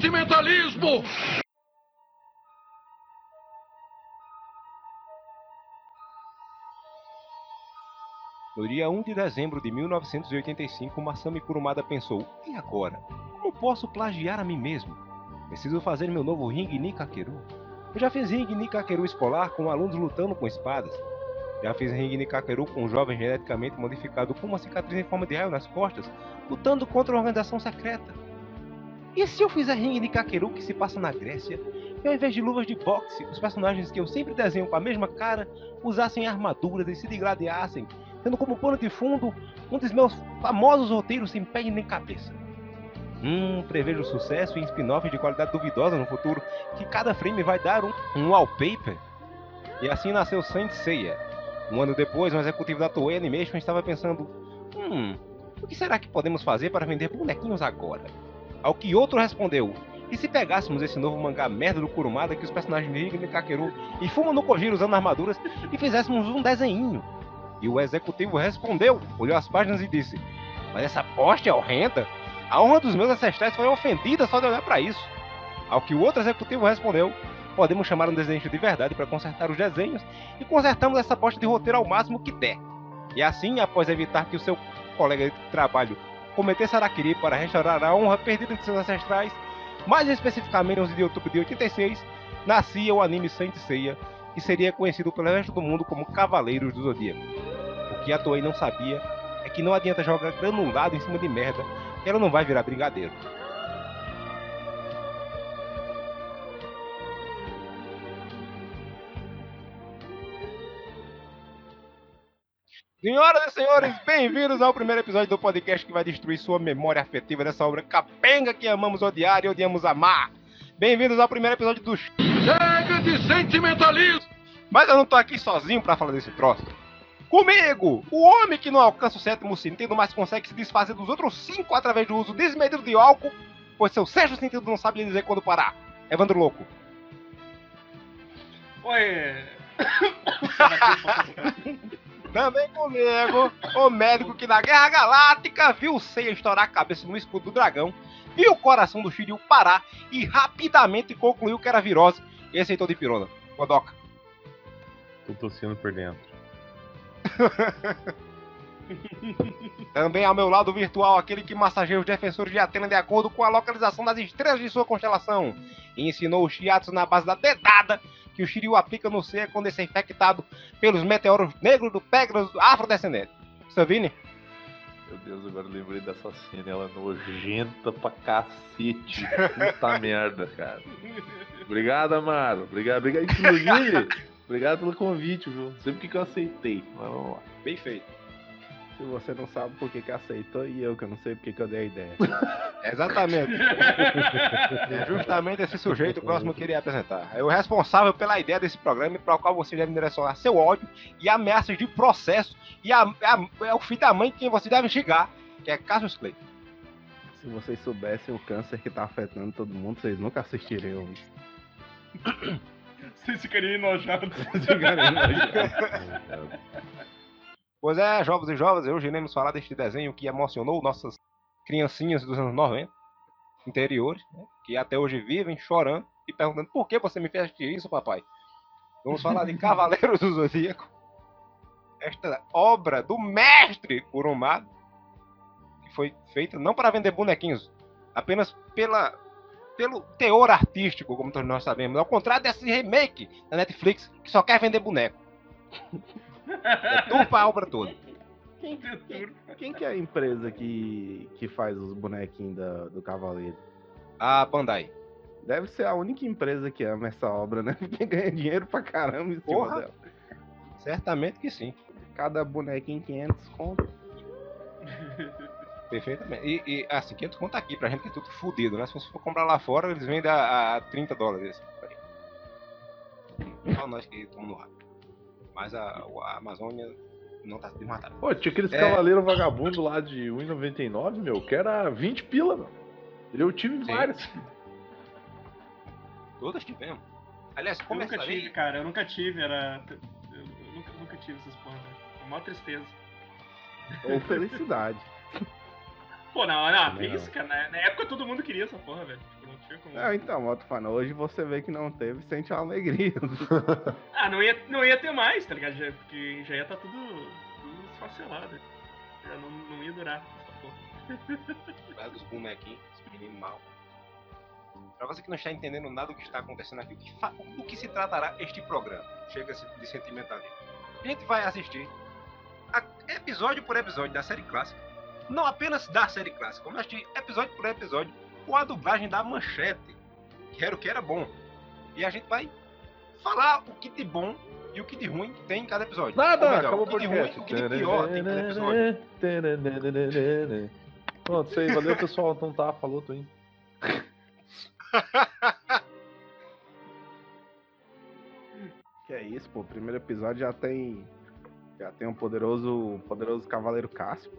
sentimentalismo! No dia 1 de dezembro de 1985, Masami Kurumada pensou: e agora? Como posso plagiar a mim mesmo? Preciso fazer meu novo ringue Nikakeru. Eu já fiz ringue Nikakeru escolar com alunos lutando com espadas. Já fiz ringue Nikakeru com um jovem geneticamente modificado com uma cicatriz em forma de raio nas costas, lutando contra uma organização secreta. E se eu fizer ringue Nikakeru que se passa na Grécia, e ao invés de luvas de boxe, os personagens que eu sempre desenho com a mesma cara usassem armaduras e se degladiassem, tendo como pano de fundo um dos meus famosos roteiros sem pé nem cabeça. Hum, prevejo sucesso em spin-offs de qualidade duvidosa no futuro, que cada frame vai dar um, um wallpaper. E assim nasceu Saint Seiya. Um ano depois, um executivo da Toei Animation estava pensando: Hum, o que será que podemos fazer para vender bonequinhos agora? Ao que outro respondeu: E se pegássemos esse novo mangá merda do Kurumada que os personagens ligam no Kakeru e fumam no Kojiro usando armaduras e fizéssemos um desenho? E o executivo respondeu, olhou as páginas e disse: Mas essa posta é horrenda? A honra dos meus ancestrais foi ofendida só de olhar para isso. Ao que o outro executivo respondeu: Podemos chamar um desenho de verdade para consertar os desenhos e consertamos essa posta de roteiro ao máximo que der. E assim, após evitar que o seu colega de trabalho cometesse araquiri para restaurar a honra perdida de seus ancestrais, mais especificamente no 11 de outubro de 86, nascia o anime Saint Seiya, que seria conhecido pelo resto do mundo como Cavaleiros do Zodíaco. O que a Toei não sabia é que não adianta jogar granulado em cima de merda, que ela não vai virar brigadeiro. Senhoras e senhores, bem-vindos ao primeiro episódio do podcast que vai destruir sua memória afetiva dessa obra capenga que amamos odiar e odiamos amar. Bem-vindos ao primeiro episódio do Chega de sentimentalismo! Mas eu não tô aqui sozinho para falar desse troço. Comigo, o homem que não alcança o sétimo sentido, mas consegue se desfazer dos outros cinco através do uso desmedido de álcool, pois seu sexto sentido não sabe dizer quando parar. Evandro Louco. Oi. Também comigo, o médico que na Guerra Galáctica viu o Seiya estourar a cabeça no escudo do dragão, viu o coração do Shiryu parar e rapidamente concluiu que era virose e aceitou de pirona. Kodoka. Tô tossindo por dentro. Também ao meu lado virtual, aquele que massageia os defensores de Atena de acordo com a localização das estrelas de sua constelação. E ensinou o Shiatsu na base da dedada que o Shiryu aplica no Seiya quando esse é infectado pelos meteoros negros do Pegasus afrodescendente. Savini? Meu Deus, agora lembrei dessa cena, ela é nojenta pra cacete. Puta merda, cara. Obrigado, Amaro. Obrigado, obrigado. Inclusive, obrigado pelo convite, viu? Porque que eu aceitei. Mas vamos lá. Bem feito. Se você não sabe por que, que aceitou, e eu que eu não sei por que, que eu dei a ideia. Exatamente. É justamente esse sujeito o próximo que eu iria apresentar. É o responsável pela ideia desse programa para o qual você deve direcionar seu ódio e ameaças de processo e a, a- é o filho da mãe quem você deve xingar, que é Cassius Clay. Se vocês soubessem o câncer que tá afetando todo mundo, vocês nunca assistiriam isso. Vocês ficariam enojados. Pois é, jovens e jovens, hoje iremos falar deste desenho que emocionou nossas criancinhas dos anos 90, interiores, né, que até hoje vivem chorando e perguntando por que você me fez isso, papai. Vamos falar de Cavaleiros do Zodíaco. Esta obra do mestre Kurumada, que foi feita não para vender bonequinhos, apenas pela, pelo teor artístico, como todos nós sabemos. Ao contrário desse remake da Netflix, que só quer vender boneco. É turpa a obra toda. Quem, quem, quem que é a empresa que, que faz os bonequinhos da- do Cavaleiro? A Bandai. Deve ser a única empresa que ama essa obra, né? Porque ganha dinheiro pra caramba em cima Porra. dela. Certamente que sim. Cada bonequinho 500 conto. Perfeitamente. E, e assim, 500 conto aqui pra gente que é tudo fudido, né? Se você for comprar lá fora, eles vendem a, a 30 dólares. Só nós que estamos no rabo. Mas a, a Amazônia não tá se matando. Pô, tinha aqueles É. cavaleiros vagabundos lá de 1,99, meu, que era 20 pila, meu. Eu tive Sim. vários. Todas tivemos. Aliás, Eu nunca tive, cara. Eu nunca tive, era. Eu, nunca, nunca tive essas porra, velho. É uma tristeza. Ou felicidade. Pô, não, não, Também que isso, cara. Na, na época todo mundo queria essa porra, velho. Tipo, não tinha como. É, então, Moto Fana, hoje você vê que não teve, sente uma alegria. Ah, não ia, não ia ter mais, tá ligado? Já, porque já ia estar tudo, tudo esfacelado. Já não, não ia durar essa porra. Lá dos bonequinhos, mal. Pra você que não está entendendo nada do que está acontecendo aqui, o que, fa- do que se tratará este programa? Chega de sentimentalismo. A gente vai assistir a- episódio por episódio da série clássica. Não apenas da série clássica, como assistir episódio por episódio com a dublagem da manchete, que era o que era bom. E a gente vai falar o que de bom e o que de ruim tem em cada episódio. Nada, melhor, acabou o que de ruim e o que de pior tem em cada episódio. Pronto, isso aí, valeu pessoal. Então tá, falou, tô indo. Que é isso, pô. O primeiro episódio já tem. Já tem um poderoso. poderoso Cavaleiro Cássio.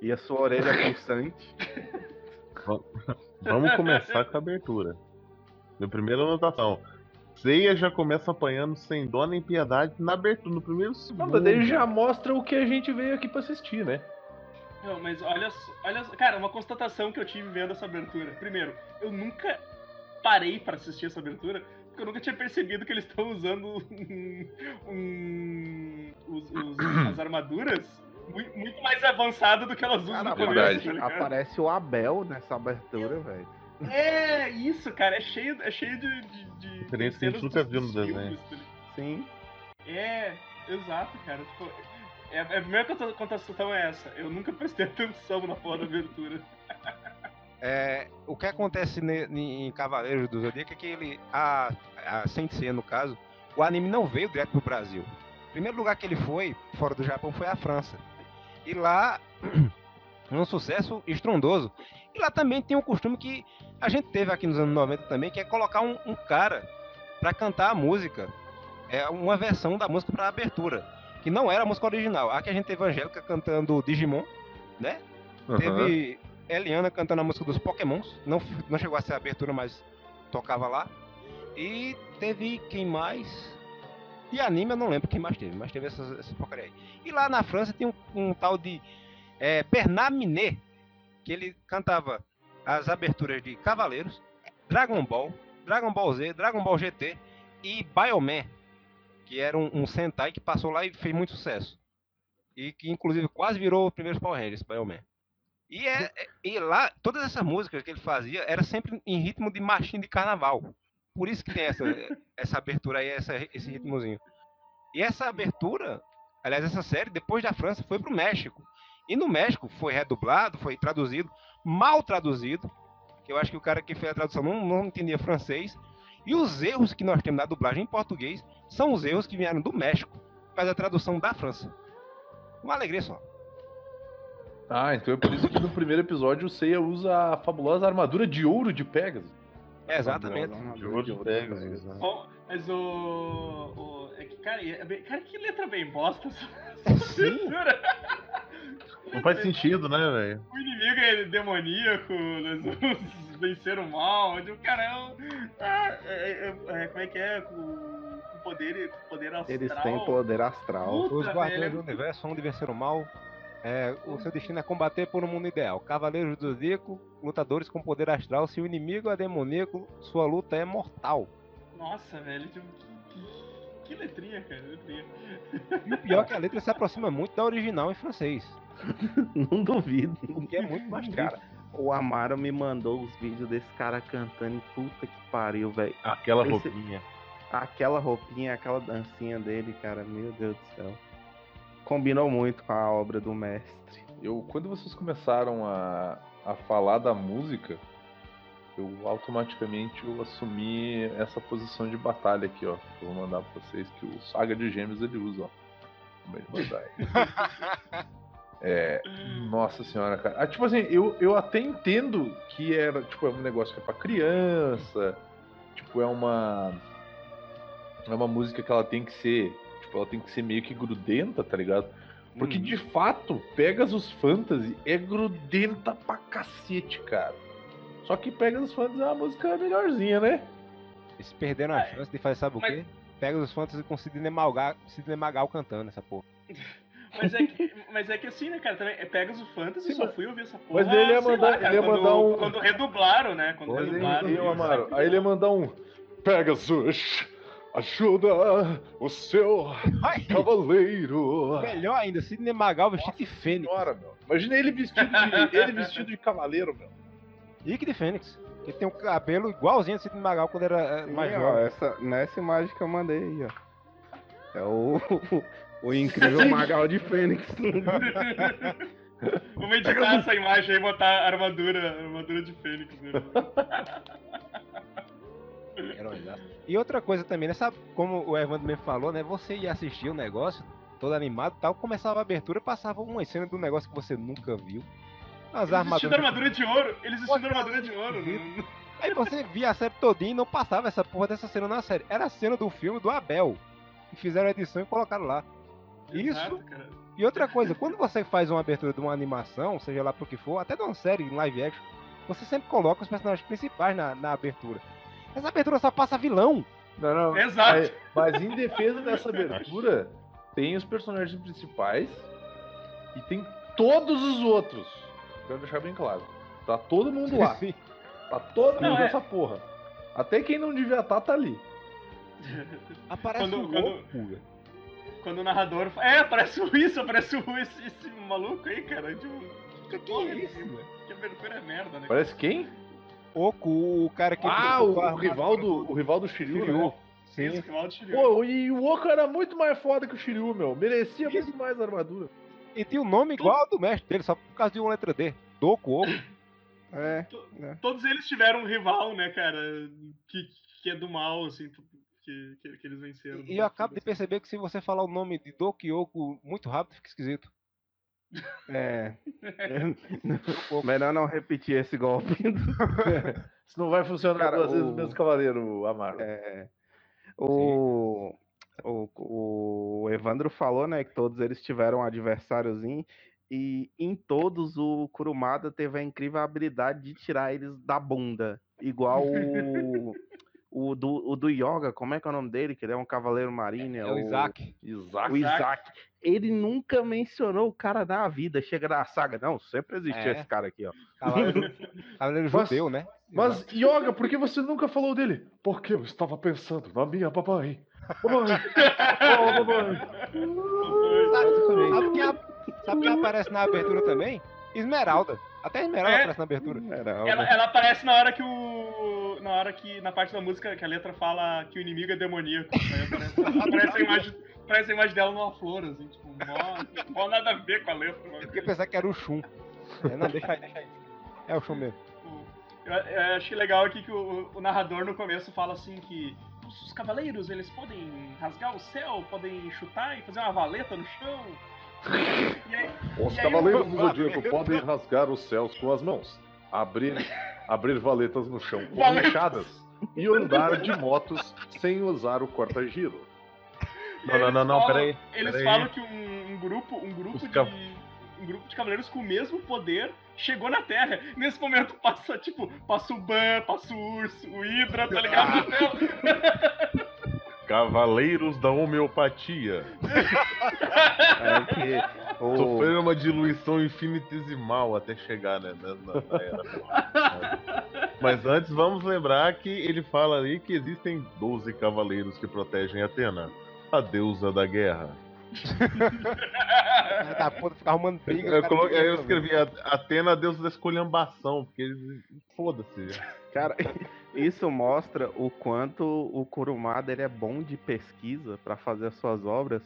E a sua orelha pulsante. Vamos começar com a abertura. Minha primeira anotação. Ceia já começa apanhando sem dó nem piedade na abertura, no primeiro Não, segundo. mas daí já mostra o que a gente veio aqui pra assistir, né? Não, mas olha, só- olha, cara, uma constatação que eu tive vendo essa abertura. Primeiro, eu nunca parei pra assistir essa abertura, porque eu nunca tinha percebido que eles estão usando um, um- os- os- as armaduras muito, muito mais avançado do que elas usam Cara, no começo, verdade. tá aparece o Abel nessa abertura, velho. É, isso, cara, é cheio, é cheio de. de, de Diferença que a gente nunca viu no desenho. tá? Sim. É, exato, cara. Tipo, é, é a primeira constatação é essa. Eu nunca prestei atenção na porra da abertura. É, o que acontece ne- em Cavaleiros do Zodíaco é que ele, a, a Sensei no caso, o anime não veio direto pro Brasil. O primeiro lugar que ele foi, fora do Japão, foi a França. E lá, um sucesso estrondoso. E lá também tem um costume que a gente teve aqui nos anos 90 também, que é colocar um, um cara pra cantar a música. É uma versão da música pra abertura. Que não era a música original. Aqui a gente teve a Angélica cantando Digimon, né? Teve Eliana cantando a música dos Pokémons. Não, não chegou a ser a abertura, mas tocava lá. E teve quem mais? De anime eu não lembro quem mais teve, mas teve essas, essas porcaria aí. E lá na França tem um, um tal de é, Bernard Minet, que ele cantava as aberturas de Cavaleiros, Dragon Ball, Dragon Ball Z, Dragon Ball GT e Bioman, que era um, um Sentai que passou lá e fez muito sucesso. E que inclusive quase virou o primeiro Power Rangers, Bioman. E, é, é- e lá, todas essas músicas que ele fazia era sempre em ritmo de marchinha de carnaval. Por isso que tem essa, essa abertura aí, essa, esse ritmozinho. E essa abertura, aliás, essa série, depois da França, foi pro México. E no México foi redublado, foi traduzido, mal traduzido, eu acho que o cara que fez a tradução não, não entendia francês. E os erros que nós temos na dublagem em português são os erros que vieram do México, faz a tradução da França. Uma alegria só. Ah, então é por isso que no primeiro episódio o Seiya usa a fabulosa armadura de ouro de Pegasus. É, exatamente. De ouro de Pegasus, né? Bom, mas o. o é que, cara, é bem- cara, que letra bem bosta essa, abertura. Não faz sentido, né, velho? O inimigo é demoníaco, nós vamos vencer o mal. O cara é, um- ah, é, é- é- Como é que é? Com, com poder, com poder astral. Eles têm poder astral. Puta, Os guardiões velho. do universo, onde vencer o mal. É, o seu destino é combater por um mundo ideal. Cavaleiros do Zodíaco, lutadores com poder astral. Se o inimigo é demoníaco, sua luta é mortal. Nossa, velho, tipo, que, que, que letrinha, cara, letrinha. E o pior é que a letra se aproxima muito da original em francês. Não duvido. O que é muito mais. Cara, o Amaro me mandou os vídeos desse cara cantando e puta que pariu, velho. Aquela Esse- roupinha. Aquela roupinha, aquela dancinha dele, cara, meu Deus do céu. Combinou muito com a obra do mestre. Eu, quando vocês começaram a, a falar da música, eu automaticamente eu assumi essa posição de batalha aqui, ó. que Eu vou mandar pra vocês que o Saga de Gêmeos ele usa, ó. É, nossa senhora, cara. Ah, tipo assim, eu, eu até entendo que era, tipo, é um negócio que é pra criança, tipo, é uma. É uma música que ela tem que ser. Tipo, ela tem que ser meio que grudenta, tá ligado? Porque de fato, Pegasus Fantasy é grudenta pra cacete, cara. Só que Pegasus Fantasy é uma música melhorzinha, né? Eles perderam a chance de fazer, sabe o Mas- quê? Pega os fantasy com Sidney Magal, Sidney Magal cantando essa porra. Mas é, que, mas é que assim, né, cara, também é Pegasus Fantasy, Sim, só fui ouvir essa porra. mas ele ia sei mandar- lá, cara, ele ia quando, mandar um- Quando redublaram, né? Quando Mas redublaram. aí, eu Amaro, aí ele ia mandar um Pegasus, ajuda o seu Ai, cavaleiro. melhor ainda, Sidney Magal vestido de fênix. Senhora, meu. Imagina ele vestido de, ele vestido de cavaleiro, meu. Ike de fênix. Ele tem um cabelo igualzinho a Sidney Magal quando era eh, Sim, mais ó, jovem. essa, nessa imagem que eu mandei aí, ó. É o, o incrível Magal de Fênix. Vamos editar essa imagem aí e botar a armadura, armadura de Fênix. Né? E outra coisa também, né? Sabe como o Evandro mesmo falou, né? Você ia assistir o negócio, todo animado e tal, começava a abertura, passava uma cena do negócio que você nunca viu. As Eles armaduras. armadura de ouro. Eles vestindo armadura de ouro. né? Aí você via a série todinha e não passava essa porra dessa cena na série. Era a cena do filme do Abel. E fizeram a edição e colocaram lá. Isso. Exato, cara. E outra coisa, quando você faz uma abertura de uma animação, seja lá pro que for, até de uma série em live action, você sempre coloca os personagens principais na, na abertura. Essa abertura só passa vilão. Não, não. Exato. Mas, mas em defesa dessa abertura, tem os personagens principais e tem todos os outros. Quero deixar bem claro. Tá todo mundo lá. Sim. Tá todo Não, mundo é. nessa porra. Até quem não devia estar, tá ali. Aparece Quando- um quando- louco. Quando o narrador. fa- É, parece o isso, parece o esse, esse maluco aí, cara. Tipo, Que, que porra, é isso, que abertura é merda, né? Parece quem? Oco, o cara que. Ah, o, a o rival do, o rival do Shiryu, Shiryu. né? Sim. Esse rival de Shiryu. Pô, e o Oco era muito mais foda que o Shiryu, meu. Merecia muito mais armadura. E tinha o nome igual ao do mestre dele, só por causa de uma letra D. Doco, Oco. É, Todos eles tiveram um rival, né, cara? Que, que é do mal, assim, que, que, que eles venceram. E eu acabo de perceber que se você falar o nome de Doco e Oco muito rápido, fica esquisito. É. Melhor não repetir esse golpe. Isso não vai funcionar Cara, duas vezes o- o mesmo cavaleiro, Amaro. É, o, o, o Evandro falou, né, que todos eles tiveram um adversáriozinho e em todos o Kurumada teve a incrível habilidade de tirar eles da bunda, igual o, o, do, o do Yoga, como é que é o nome dele? Que ele é um cavaleiro marinho, É o Isaac. Isaac. O Isaac. Ele nunca mencionou o cara na vida. Chega na saga, não, sempre existiu É. esse cara aqui, ó. Cavaleiro, cavaleiro Mas- judeu, né? Mas, Yoga, por que você nunca falou dele? Porque eu estava pensando na minha mamãe. Mamãe. oh, mamãe. Sabe, sabe quem, a- sabe quem aparece na abertura também? Esmeralda. Até Esmeralda É. aparece na abertura. Ela, ela aparece na hora que o. Na hora que. Na parte da música que a letra fala que o inimigo é demoníaco. Aí aparece, aparece a imagem. Aparece a imagem dela numa flor, assim, tipo, mó, mó nada a ver com a letra. Eu fiquei pensando que era o Shun. É, não, deixa aí, deixa aí. É o Shun mesmo. Eu, eu achei legal aqui que o, o narrador no começo fala assim que os, os cavaleiros eles podem rasgar o céu, podem chutar e fazer uma valeta no chão. E aí, Os E aí, cavaleiros do Zodíaco podem rasgar os céus com as mãos, abrir, abrir valetas no chão com enxadas e andar de motos sem usar o corta-giro. Não, não, não, eles não, falam- peraí. Eles peraí. falam que um, um grupo, um grupo Os de. cav- Um grupo de cavaleiros com o mesmo poder chegou na Terra. Nesse momento passa, tipo, passa o Ban, passa o urso, o Hydra, tá ligado? Cavaleiros da homeopatia. É que o, Sofreram uma diluição infinitesimal até chegar né, na, na- na era. Mas antes, vamos lembrar que ele fala ali que existem 12 cavaleiros que protegem Atena, a deusa da guerra. Aí da puta fica arrumando briga. Eu, coloquei- eu escrevi Atena, a deusa da escolhambação, porque eles. Foda-se. Cara, isso mostra o quanto o Kurumada ele é bom de pesquisa para fazer as suas obras,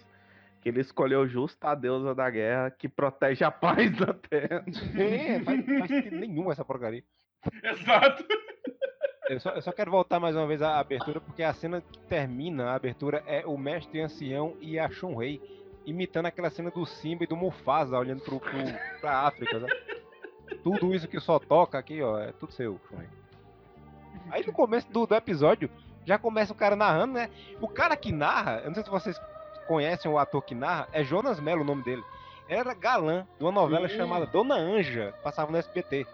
que ele escolheu justo a deusa da guerra que protege a paz da Terra. É, faz, faz nenhum essa porcaria. Exato. Eu só, eu só quero voltar mais uma vez à abertura, porque a cena que termina a abertura é o mestre ancião e a Shun Rei imitando aquela cena do Simba e do Mufasa olhando pro, pro, pra África, né? Tudo isso que só toca aqui, ó, é tudo seu. Aí no começo do, do episódio, já começa o cara narrando, né? O cara que narra, eu não sei se vocês conhecem o ator que narra, é Jonas Mello o nome dele. Ele era galã de uma novela Sim. chamada Dona Anja, passava no SBT.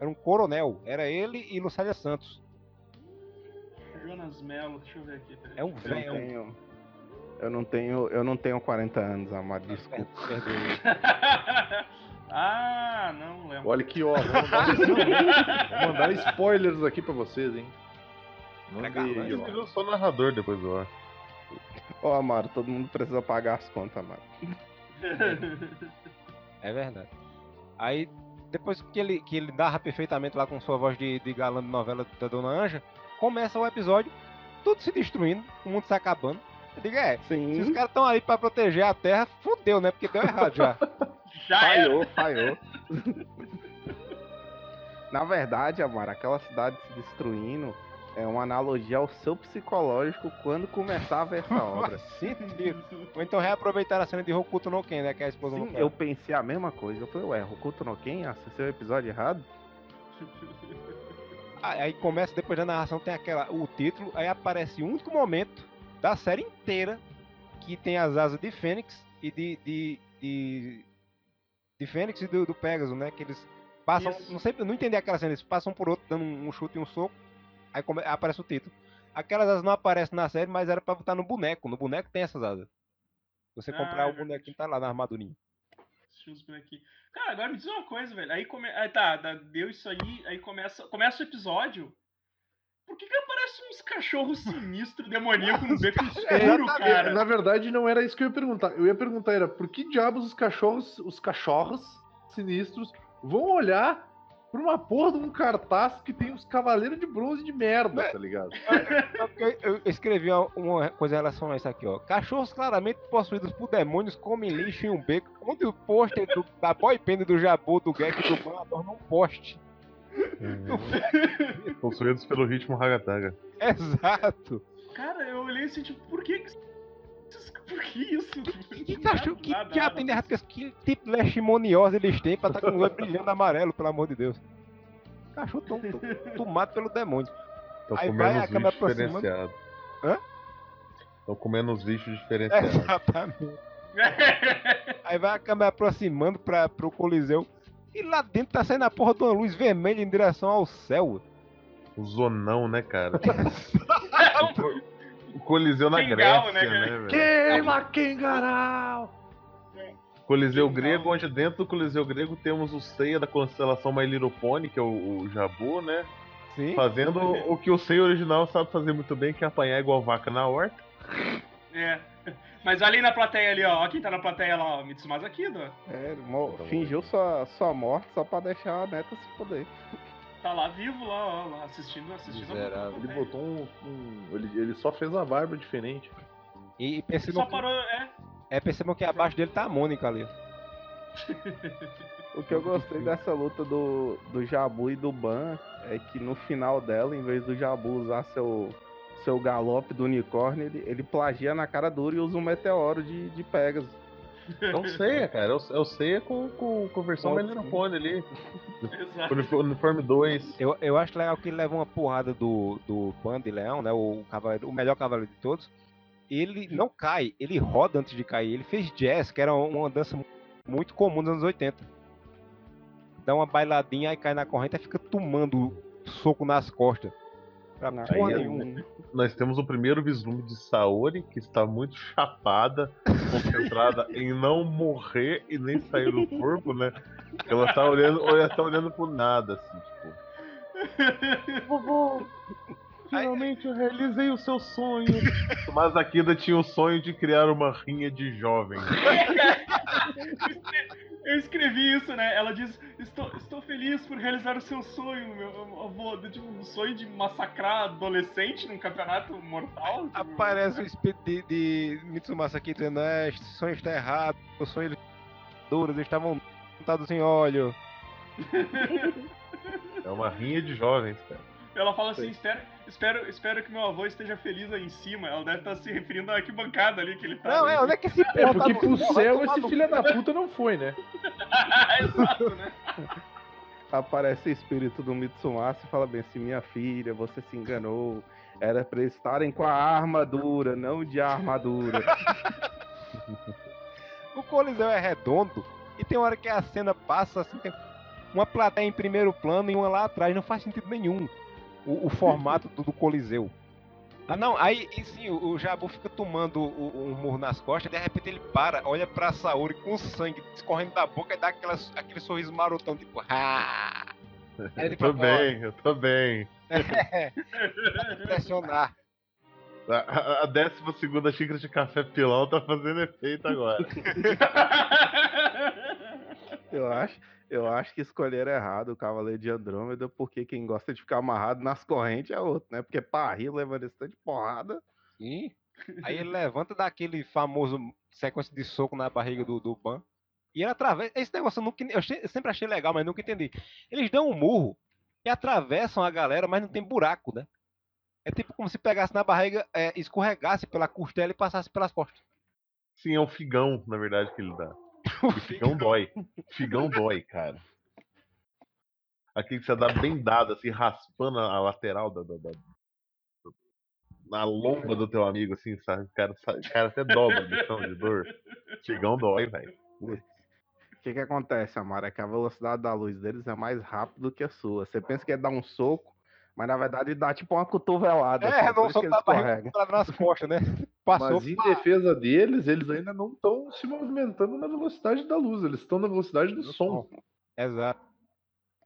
Era um coronel, era ele e Lucélia Santos. Jonas Mello, deixa eu ver aqui. peraí. É um Eu velho, tenho- Eu não tenho, eu não tenho 40 anos, Amaro, desculpa. Perdoe. ah, não lembro. Olha aqui, ó. Vou mandar, vou mandar spoilers aqui pra vocês, hein? Mandei Ele ó. virou só narrador depois do ar. Ô, Amaro, todo mundo precisa pagar as contas, Amaro. É verdade. Aí, depois que ele, que ele narra perfeitamente lá com sua voz de, de galã de novela da Dona Anja, começa o episódio, tudo se destruindo, o mundo se acabando. Eu digo, é, se os Sim, caras estão ali pra proteger a Terra, fudeu, né? Porque deu errado já. Já falhou, falhou. Na verdade, Amaro, aquela cidade se destruindo é uma analogia ao seu psicológico quando começar a ver essa obra. Sentido. Ou então reaproveitar a cena de Hokuto no Ken, né? Que é a esposa Sim, eu pensei a mesma coisa. Eu falei, ué, Hokuto no Ken? Acessei o episódio errado? Aí começa, depois da narração, tem aquela, o título, aí aparece o único momento da série inteira que tem as asas de Fênix e de. de, de, de Fênix e do, do Pegasus, né? Que eles passam. Isso. Não sei, não entendi aquela cena, eles passam por outro, dando um, um chute e um soco, aí come- aparece o título. Aquelas asas não aparecem na série, mas era pra botar no boneco. No boneco tem essas asas. Você Ah, comprar é o bonequinho, tá lá na armadurinha. Cara, agora me diz uma coisa, velho. Aí, come... aí tá, deu isso aí, aí começa, começa o episódio. Por que que aparece uns cachorros sinistros, demoníacos no beco escuro, cara? Na verdade, não era isso que eu ia perguntar. Eu ia perguntar era por que diabos os cachorros, os cachorros sinistros vão olhar pra uma porra de um cartaz que tem os cavaleiros de bronze de merda, tá ligado? Só porque eu, escrevi uma, coisa em relação a isso aqui, ó. Cachorros claramente possuídos por demônios comem lixo em um beco, onde o pôster do- da boypand do Jabu, do Gek e do Ban adornam um poste. Possuídos pelo ritmo Hagataga. Exato. Cara, eu olhei assim, tipo, por que que... que isso? Que, que cachorro, que Nada, diabo tem? Que tipo de leishmaniose eles têm pra estar com o olho brilhando amarelo, pelo amor de Deus? Cachorro tão, tão tomado pelo demônio. Estão Aí comendo vai, acaba bichos aproximando. Hã? Estão comendo os bichos diferenciados. Exatamente. Aí vai a câmera aproximando pra, pro Coliseu. E lá dentro tá saindo a porra de uma luz vermelha em direção ao céu. O zonão, né, cara? o Coliseu na Grécia, né, né? Queima Kengarau! Coliseu grego, onde dentro do Coliseu grego temos o Seiya da constelação My Little Pony, que é o, o Jabu, né? Sim. Fazendo o que o Seiya original sabe fazer muito bem, que é apanhar igual vaca na horta. É. Mas aí na plateia ali, ó. Ó quem tá na plateia lá, ó. Mitsumasa Kido. É, mo- fingiu sua, sua morte só pra deixar a neta se foder. Tá lá vivo, lá, ó, lá assistindo, assistindo. Miserável. Ele botou um. um- ele, ele só fez a barba diferente. E, e Só percebam, que, parou, é. é, percebam que abaixo dele tá a Mônica ali. O que eu gostei dessa luta do, do Jabu e do Ban é que no final dela, em vez do Jabu usar seu, seu galope do unicórnio, ele, ele plagia na cara dura e usa um meteoro de, de Pegasus. É o Seiya, cara. É o, é o Seiya com, com, com versão Pony ali. Exato. Uniforme, uniforme 2. Eu, eu acho legal que ele leva uma porrada do, do Pan de Leão, né? O, cavaleiro, o melhor cavaleiro de todos. Ele não cai, ele roda antes de cair. Ele fez jazz, que era uma dança mu- muito comum nos anos 80. Dá uma bailadinha, aí cai na corrente e fica tomando soco nas costas. Pra porra aí é nenhuma. Nós temos o primeiro vislumbre de Saori, que está muito chapada, concentrada em não morrer e nem sair do corpo, né? Ela tá olhando, ela tá olhando pro nada, assim, tipo. Vovô, finalmente eu realizei o seu sonho. Mas a Kida tinha o sonho de criar uma rinha de jovens. Eu escrevi isso, né? Ela diz: Estou, estou feliz por realizar o seu sonho, meu avô. Tipo, um sonho de massacrar adolescente num campeonato mortal. tipo, Aparece o espírito de, de Mitsumasa aqui dizendo: é, esse sonho está errado, o sonho duros estavam montados em óleo. É uma rinha de jovens, cara. Ela fala assim: espero, espero, espero que meu avô esteja feliz aí em cima. Ela deve estar se referindo à arquibancada ali que ele tá. Não, é, onde é que esse É, porra porque tá pro céu esse filho da puta não foi, né? Exato, né? Aparece o espírito do Mitsumasa e fala bem assim, minha filha, você se enganou. Era pra eles estarem com a armadura, não de armadura. O Coliseu é redondo e tem hora que a cena passa assim, tem uma plateia em primeiro plano e uma lá atrás, não faz sentido nenhum o, o formato do, do Coliseu. Ah, não, aí e sim, o, o Jabu fica tomando o- um murro nas costas, de repente ele para, olha pra Saori com sangue escorrendo da boca e dá aquela, aquele sorriso marotão, tipo, ah! Aí ele Eu tô fala, "Ó, bem, eu tô bem. impressionar. A, a, a décima segunda xícara de café pilão tá fazendo efeito agora. Eu acho, eu acho que escolheram errado o Cavaleiro de Andrômeda, porque quem gosta de ficar amarrado nas correntes é outro, né? Porque pra rir levando esse tanto de porrada. Sim. Aí ele levanta daquele famoso sequência de soco na barriga do, do Ban. E ele atravessa. Esse negócio eu, nunca, eu sempre achei legal, mas nunca entendi. Eles dão um murro e atravessam a galera, mas não tem buraco, né? É tipo como se pegasse na barriga, é, escorregasse pela costela e passasse pelas costas. Sim, é um figão, na verdade, que ele dá. E figão dói. Figão dói, cara. Aquele que você dá bem dado, assim, raspando a lateral da, da- da- na lomba do teu amigo, assim, sabe? O cara, o cara até dobra de chão de dor. Figão dói, velho. O que que acontece, Amara? É que a velocidade da luz deles é mais rápida do que a sua. Você pensa que é dar um soco, mas na verdade dá tipo uma cotovelada. É, assim, não isso que soltar eles a barriga escorregam. pra nas costas, né? Passou. Mas em defesa deles, eles ainda não estão se movimentando na velocidade da luz, eles estão na velocidade do som. Exato.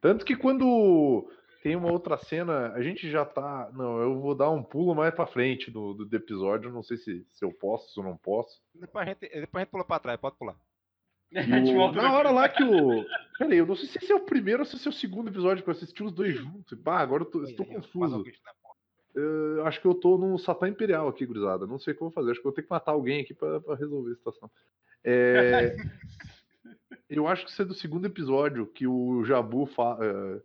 Tanto que quando tem uma outra cena, a gente já tá. Não, eu vou dar um pulo mais pra frente do, do, do episódio, não sei se, se eu posso, se eu não posso. Depois a, gente, depois a gente pula pra trás, pode pular. O- na hora lá que o. Peraí, eu não sei se esse é o primeiro ou se esse é o segundo episódio que eu assisti os dois juntos. Bah, agora eu tô, estou confuso. Eu acho que eu tô no Satã Imperial aqui, gurizada. Não sei o que eu vou fazer. Acho que eu vou ter que matar alguém aqui pra, pra resolver a situação. É, eu acho que isso é do segundo episódio que o Jabu fa... é,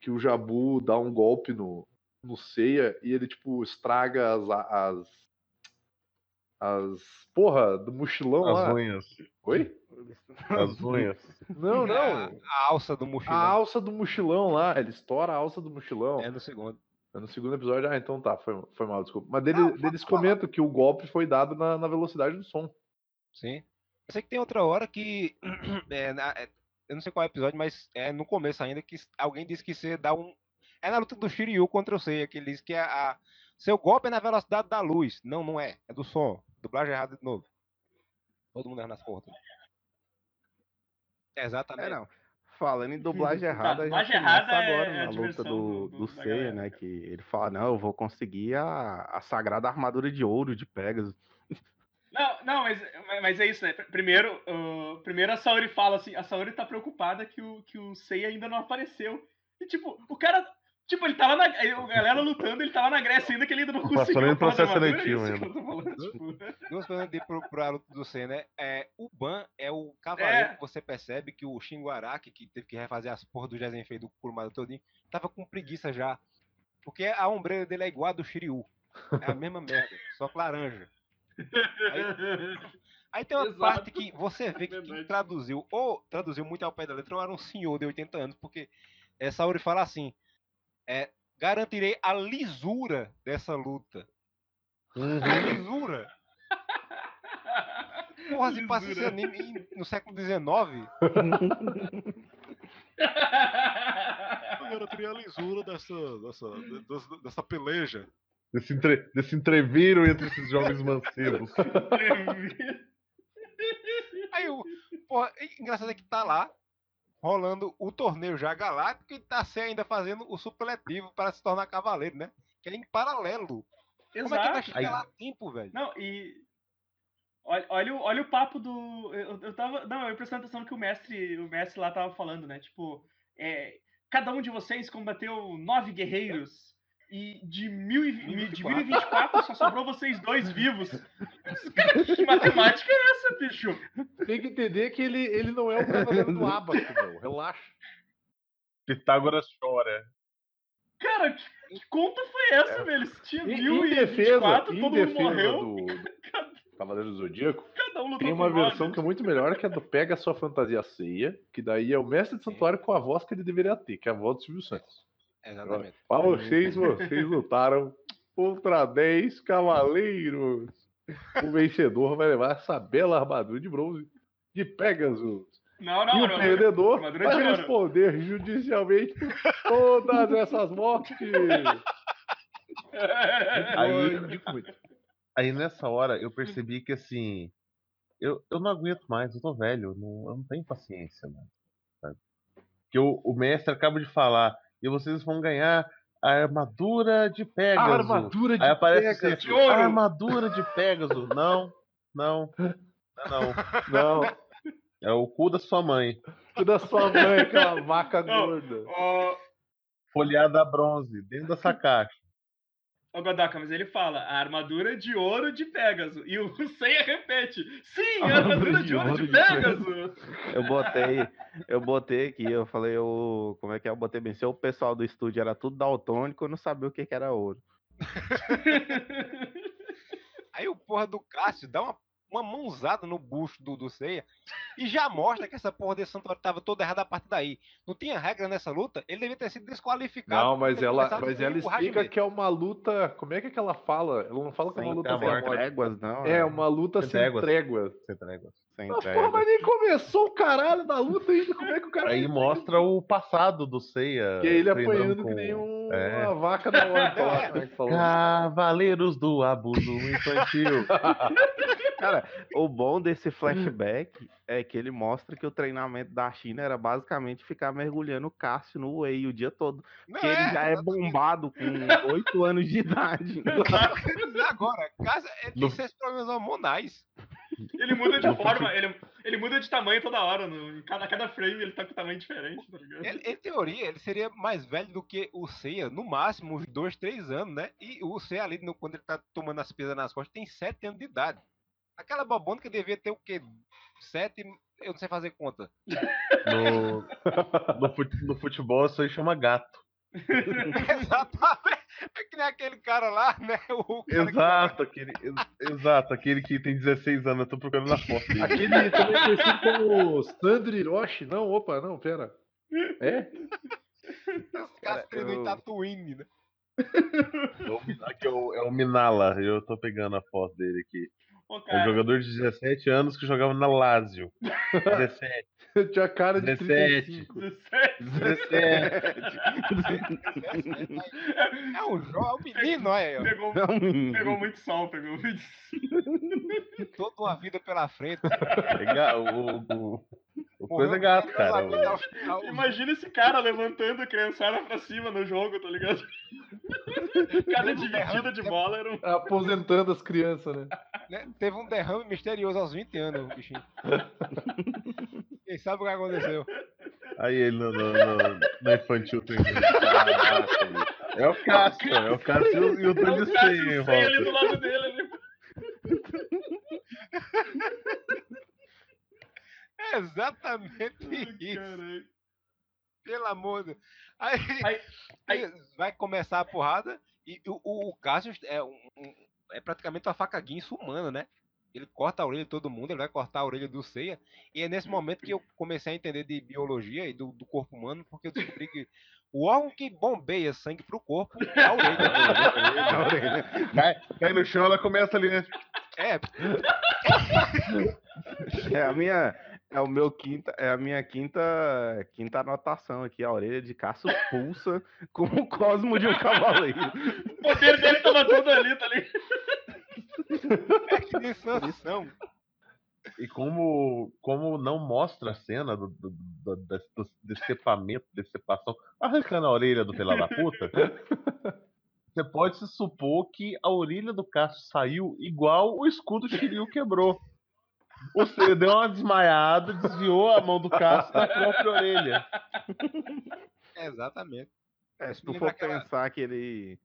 que o Jabu dá um golpe no, no Seiya e ele tipo estraga as as as porra do mochilão As lá. unhas. Oi? As unhas. Não, A, não. a alça do A mochilão. alça do mochilão lá, ele estoura a alça do mochilão. É no segundo. No segundo episódio, ah, então tá, foi, foi mal, desculpa. Mas dele- Não, pode eles falar. comentam que o golpe foi dado na, na velocidade do som. Sim. Eu sei que tem outra hora que. é, na- é, eu não sei qual é o episódio, mas é no começo ainda que alguém disse que você dá um. É na luta do Shiryu contra o Seiya, que ele diz que a, a- seu golpe é na velocidade da luz. Não, não é. É do som. Dublagem errada de novo. Todo mundo erra nas portas. Exatamente. É, não. Falando em dublagem errada, já dublagem errada é agora a na luta do, do- do- Seiya, né? Que ele fala, não, eu vou conseguir a, a sagrada armadura de ouro de Pegasus. Não, não, mas, mas é isso, né? Pr- Primeiro, ah, primeiro a Saori fala assim, a Saori tá preocupada que o, que o Sei ainda não apareceu. E tipo, o cara. Tipo, ele tava na. A galera lutando, ele tava na Grécia ainda que ele ainda não Passou conseguiu. nem porra da processo é seletivo que ainda. tipo. Duas coisas de pro, luta do Seiya, né? É, o Ban é o cavaleiro É. que você percebe que o Shingo Araki, que teve que refazer as porras do Jezenfei do Kurumada todinho, tava com preguiça já. Porque a ombreira dele é igual a do Shiryu. É a mesma merda, só que laranja. Aí tem uma Exato. parte que você vê que quem traduziu, ou traduziu muito ao pé da letra, ou era um senhor de 80 anos, porque é, Saori fala assim: é, garantirei a lisura dessa luta. A lisura. Porra, se passa esse anime no século XIX. Eu garantirei a lisura dessa, dessa, dessa, dessa peleja. Desse, entre, desse entreviro entre esses jovens mancebos. Aí o. Porra, engraçado é que tá lá, rolando o torneio já galáctico e tá se ainda fazendo o supletivo para se tornar cavaleiro, né? Que é em paralelo. Como é que vai Exato. chegar lá a tempo, velho? Não, e. Olha, olha, o, olha o papo do. Eu, eu tava. Não, eu prestando atenção no que o mestre, o mestre lá tava falando, né? Tipo, é, cada um de vocês combateu nove guerreiros. E de, mil e, vi- de 1024 só sobrou vocês dois vivos. Cara, que matemática é essa, bicho? Tem que entender que ele, ele não é o cavaleiro do abaco, meu. Relaxa. Pitágoras chora. Cara, que, que conta foi essa, velho? Se tinha Em, em 1024, defesa, todo mundo morreu, do Cavaleiro do Zodíaco, cada um tem uma versão que é muito melhor, que é do Pega Sua Fantasia Ceia, que daí é o mestre de santuário com a voz que ele deveria ter, que é a voz do Silvio Santos. Exatamente. Pra vocês, vocês lutaram contra 10 cavaleiros. O vencedor vai levar essa bela armadura de bronze de Pegasus. Não, e não, o não. perdedor Armadura vai responder judicialmente por todas essas mortes. Aí, aí nessa hora eu percebi que assim. Eu, eu não aguento mais, eu tô velho, eu não, eu não tenho paciência, mano. sabe? Que o, o mestre acaba de falar, e vocês vão ganhar a armadura de A Pegasus. armadura de Aí aparece Pegasus. assim, a armadura de Pegasus. Não, não, não. Não, É o cu da sua mãe. o da sua mãe, aquela vaca Não. gorda. Ó, Folheada a bronze, dentro dessa caixa. Ô, Godaka, mas ele fala a armadura de ouro de Pégaso. E o Seiya repete: Sim, a armadura de ouro de Pégaso. Eu botei, eu botei aqui, eu falei, o, como é que é? Eu botei bem, se o pessoal do estúdio era tudo daltônico, eu não sabia o que, que era ouro. Aí o porra do Cássio dá uma, uma mãozada no bucho do, do Ceia e já mostra que essa porra desse santuário tava toda errada a partir daí. Não tinha regra nessa luta, ele devia ter sido desqualificado. Não, mas ela, mas ela explica que é uma luta. Como é que, é que ela fala? Ela não fala que é uma Sem luta sem. Tréguas, não. É, né? uma luta Sem sem tréguas. trégua. Você tá negócio. Sem Mas, porra, tréguas. mas nem começou o caralho da luta ainda. Como é que o cara. Aí mostra o passado do Seiya. Que ele apanhando com- que nem um, É. uma vaca da horta lá. Como é que falou? Cavaleiros do abuso infantil. Cara, o bom desse flashback é que ele mostra que o treinamento da China era basicamente ficar mergulhando o Cássio no Whey o dia todo. Não, Porque ele já é bombado com 8 anos de idade. Quero dizer agora, casa, ele tem esses problemas hormonais. Ele muda de forma, ele, ele muda de tamanho toda hora. No, em cada, cada frame ele tá com tamanho diferente, tá ligado? Ele, em teoria, ele seria mais velho do que o Seiya, no máximo uns 2, 3 anos, né? E o Seiya ali, no- quando ele tá tomando as pisas nas costas, tem 7 anos de idade. Aquela bobona que devia ter o quê? 7, eu não sei fazer conta. No, no, fute- no futebol isso aí chama gato. Exatamente. É que nem aquele cara lá, né? O cara que- Exato, aquele, ex- exato, aquele que tem 16 anos, eu tô procurando na foto dele. Aquele também conhecido como Sandro Hiroshi. Não, opa, não, pera. É? Os caras treinam em eu- Tatooine, né? É o é o, é o Minala, eu tô pegando a foto dele aqui. Ô, É um jogador de 17 anos que jogava na Lazio. 17, Tinha cara de 17. 35. 17, 17. É um jovem, é um menino, olha aí, ó. pegou, Não, pegou muito sol, pegou muito Toda uma vida pela frente. Legal, o, o, o coisa é gato, pela cara. Imagina esse cara levantando a criançada pra cima no jogo, tá ligado? Cada dividida de bola era um. Aposentando as crianças, né? né? Teve um derrame misterioso aos 20 anos, o bichinho. Quem sabe o que aconteceu? Aí ele no, no, no, no infantil. Caraca, bicho. É o Cássio, é o Cássio e o É Tony em Cássio Sei ali do lado dele. Ali. É exatamente Ai, isso. Pelo amor de Deus. Aí, Aí- aí- vai começar a porrada e o, o, o Cassius é, um, um- é praticamente uma faca guinso humana, né? Ele corta a orelha de todo mundo, ele vai cortar a orelha do Seiya. E é nesse momento que eu comecei a entender de biologia e do, do corpo humano, porque eu descobri que o órgão que bombeia sangue pro corpo é a orelha. a orelha. Cai, cai no chão, ela começa ali, né? É, É a minha. É o meu quinta, é a minha quinta, quinta anotação aqui, a orelha de Cássio pulsa como o cosmo de um cavaleiro. O poder dele tava todo ali, tá ligado? É que nem sanção. E como, como não mostra a cena do, do, do, do, do decepamento, decepação, arrancando a orelha do pela da puta, você pode se supor que a orelha do Cássio saiu igual o escudo Shiryu quebrou. Ou seja, deu uma desmaiada, desviou a mão do Cássio da própria orelha. Exatamente. É, se tu for aquela- pensar que ele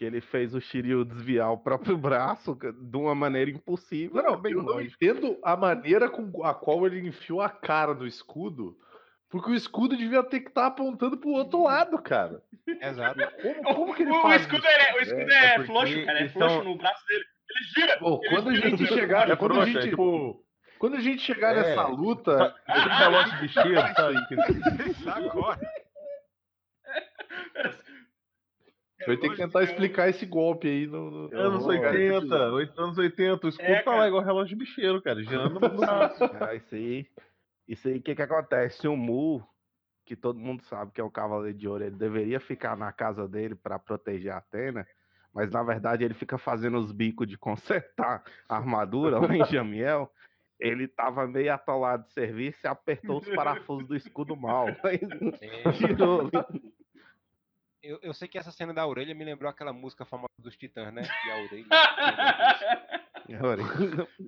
que ele fez o Shiryu desviar o próprio braço de uma maneira impossível, Não, é bem eu não lógico. entendo a maneira com a qual ele enfiou a cara no escudo. Porque o escudo devia ter que estar apontando pro outro lado, cara. Exato. Como, como que ele o, o faz escudo isso? é, o escudo É, é, é cara. É são- no braço dele. Ele gira. Pô, Ele quando a gente chegar, É quando a frouxo, é gente, tipo. quando a gente chegar É. nessa luta, relógio de cheiro, sabe? Isso vai ter que tentar explicar esse golpe aí no, no- Anos vou- 80, oito- anos 80, o escudo É, tá lá igual relógio de bicheiro, cara, girando no braço. É, isso aí. Isso aí, o que que acontece? O Mu, que todo mundo sabe que é o Cavaleiro de Ouro, ele deveria ficar na casa dele pra proteger a Atena, mas na verdade ele fica fazendo os bicos de consertar a armadura lá em Jamiel. Ele tava meio atolado de serviço e apertou os parafusos do escudo mal. Tirou. Eu, eu sei que essa cena da orelha me lembrou aquela música famosa dos Titãs, né? E a orelha.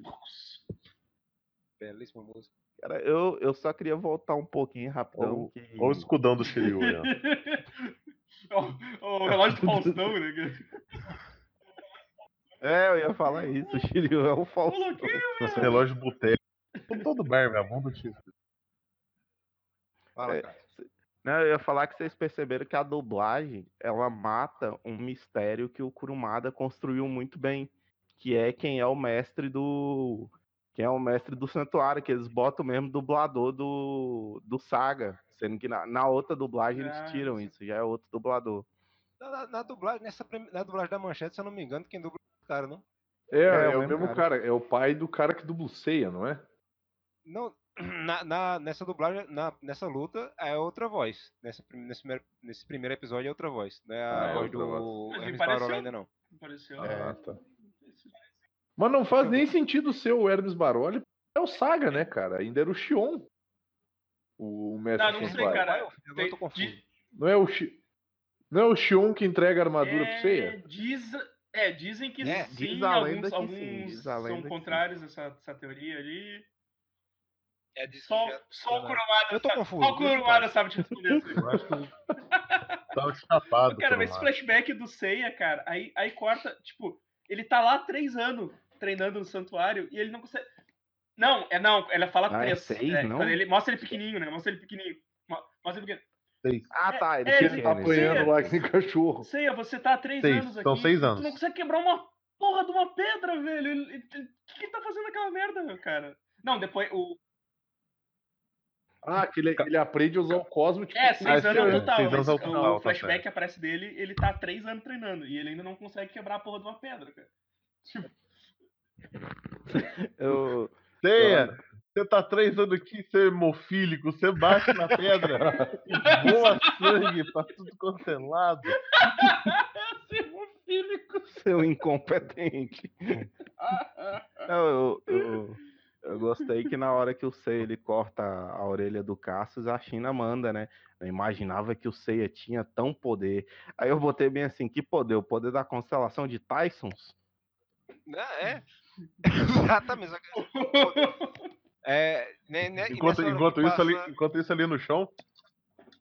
Belíssima música. Cara, eu, eu só queria voltar um pouquinho rapidão. Olha o- que- o escudão do Shiryu o, o relógio do Faustão, né? É, eu ia falar isso. O Shiryu é o falso. Esse relógio boteco. Todo bar, minha mão do X. Fala, É. cara. Não, eu ia falar que vocês perceberam que a dublagem ela mata um mistério que o Kurumada construiu muito bem, que é quem é o mestre do quem é o mestre do santuário, que eles botam mesmo dublador do, do Saga, sendo que na, na outra dublagem Ah, eles tiram sim. isso, já é outro dublador. Na, na- na dublagem, nessa, na dublagem da manchete, se eu não me engano, quem dubla é o cara, não? É, É, é, o o mesmo mesmo cara. É o pai do cara que dubla o Seiya, não é? Não, na, na- nessa dublagem, na- nessa luta, é outra voz. Nessa, nesse, primeiro, nesse primeiro episódio é outra voz. Não é a Ah, é voz outra do Hermes Barolo ainda não. Apareceu. Ah, tá. Mas não faz nem sentido ser o Hermes Baroli. É o Saga, né, cara? Ainda era o Xion. O mestre Ah, não sei, cara. Eu Tem- tô confuso. Não é o Xi... Não é o Xion que entrega a armadura pro É, Seiya? diz, é, dizem que É, sim, diz a lenda alguns, que sim, alguns lenda são contrários a essa, essa teoria ali. É disso Só, que já- só o Kurumada Eu tô sabe, confuso, Só o Kurumada sabe te responder isso. Eu acho que tava chapado. Cara, por esse um flashback do Seiya, cara, aí, aí corta, tipo, ele tá lá há três anos treinando no santuário e ele não consegue. Não, é não, ela fala Ah, é três. seis, é, não? quando ele, mostra ele pequenininho, né? Mostra ele pequenininho. Mo- Mostra ele pequenininho. Ah, tá, ele é, é, ele tá apanhando. Lá que nem cachorro. Seiya, você tá há três Seis, anos aqui. são seis Tu anos. não consegue quebrar uma porra de uma pedra, velho. O que, que ele tá fazendo aquela merda, meu cara? Não, depois o. Ah, que ele, ele aprende a usar o Cosmo. Tipo, É, seis anos total. Seis mas anos ao o total, tá flashback que aparece dele, ele tá três anos treinando. E ele ainda não consegue quebrar a porra de uma pedra, cara. Tipo, eu, Ceia, você tá três anos aqui, você é hemofílico, você bate na pedra, voa sangue pra tudo quanto é lado. seu incompetente. Não, eu, eu, eu gostei que na hora que o Seiya ele corta a orelha do Cassius, a China manda, né? Eu imaginava que o Seiya tinha tão poder. Aí eu botei bem assim, que poder? O poder da constelação de Tysons? É, é. Exatamente. só que- É, né, né, e Enquanto, enquanto, isso ali, enquanto isso ali no chão,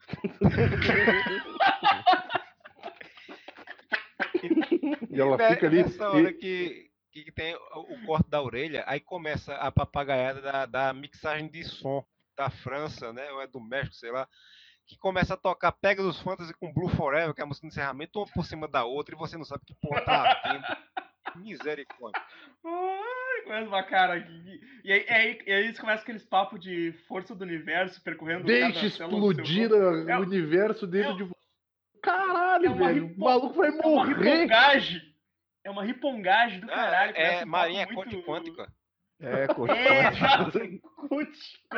e ela né, fica ali. Nessa hora e- que, que tem o, o corte da orelha, aí começa a papagaiada da, da mixagem de som da França, né? Ou é do México, sei lá. Que começa a tocar Pega dos Fantasy com Blue Forever, que é a música de encerramento, uma por cima da outra, e você não sabe que porra tá havendo. Misericórdia. Ai, começa uma cara aqui. E aí, e aí, e aí eles começam aqueles papos de força do universo percorrendo Deixa do explodir a- É- o universo dentro é- de você. Caralho, é uma velho. ripo- O maluco vai É uma morrer. ripongagem. É uma ripongagem do caralho. É, parece é um Marinha Conte muito- Quântica. É, É,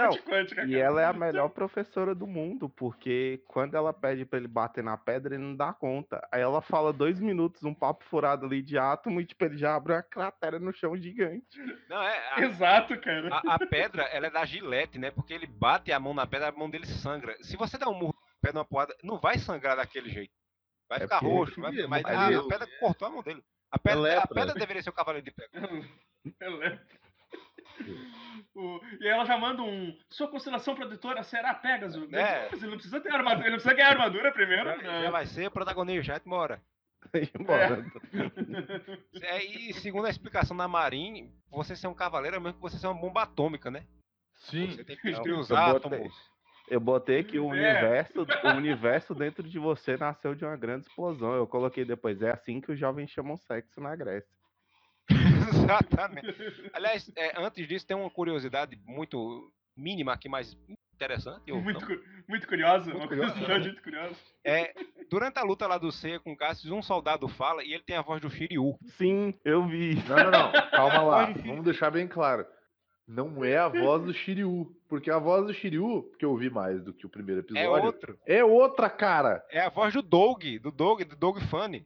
conte quântica, E ela é a melhor professora do mundo, porque quando ela pede pra ele bater na pedra, ele não dá conta. Aí ela fala dois minutos, um papo furado ali de átomo, e tipo, ele já abre uma cratera no chão gigante. Não, é. A, Exato, cara. a- a pedra, ela é da gilete, né? Porque ele bate a mão na pedra, a mão dele sangra. Se você der um murro na pedra, uma porrada, não vai sangrar daquele jeito. Vai É ficar roxo, vai, É, mas mas a, a pedra cortou a mão dele. A pedra, a lepra. pedra deveria ser o cavaleiro de pedra. O- e aí ela já manda um. Sua constelação produtora será Pegasus. É. Mas ele não precisa ter armadura. Ele não precisa ganhar armadura primeiro. Já, né? já vai ser protagonista, já mora. Aí, bora. É, e segundo a explicação da Marine, você ser um cavaleiro é mesmo que você ser uma bomba atômica, né? Sim. Você tem que destruir os botei- átomos. Eu botei que o É. universo, o universo dentro de você nasceu de uma grande explosão. Eu coloquei depois, é assim que os jovens chamam sexo na Grécia. Exatamente. Aliás, é, antes disso, tem uma curiosidade muito mínima aqui, mas interessante. ou muito, não. cu- muito curiosa. Muito uma curiosa, curiosidade né? muito curiosa. É, durante a luta lá do Seiya com o Cassius, um soldado fala e ele tem a voz do Shiryu. Sim, eu vi. Não, não, não. Calma lá. Vamos deixar bem claro. Não é a voz do Shiryu. Porque a voz do Shiryu, que eu ouvi mais do que o primeiro É episódio, outro. é outra cara. É a voz do Doug, do Doug, do Doug Funny.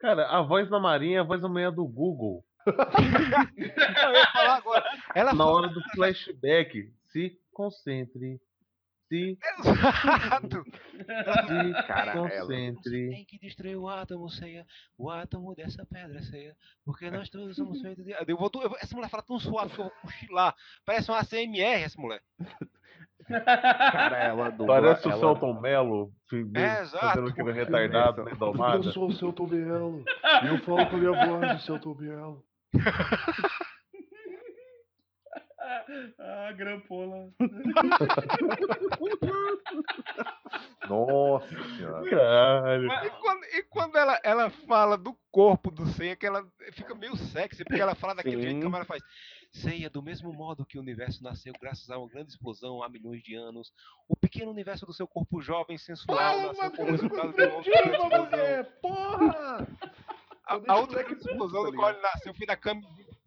Cara, a voz da Marinha é a voz da manhã do Google. Eu ia falar agora. Ela Na fala- hora do flashback, se concentre. Se, Exato. se Cara, ela- concentre. Tem que destruir o átomo, ceia. O átomo dessa pedra, ceia. Porque nós todos somos feitos de. Eu vou, eu essa mulher fala tão suave que eu vou cochilar. Parece uma ACMR essa mulher. Cara, ela dubla. Parece o ela... Celton Mello É, exato. fazendo aquele retardado na Eu domada. sou o seu Tobielo. E eu falo com a minha voz do seu Tobielo. ah, grampola. Nossa senhora. Caralho. E quando, e quando ela, ela fala do corpo do Seiya, que ela fica meio sexy, porque ela fala daquele Sim. jeito que a Mara faz. Seiya, do mesmo modo que o universo nasceu graças a uma grande explosão há milhões de anos, o pequeno universo do seu corpo jovem, sensual, nasceu como resultado de uma outra grande explosão. Porra! A, a outra grande explosão do qual ele nasceu foi da cama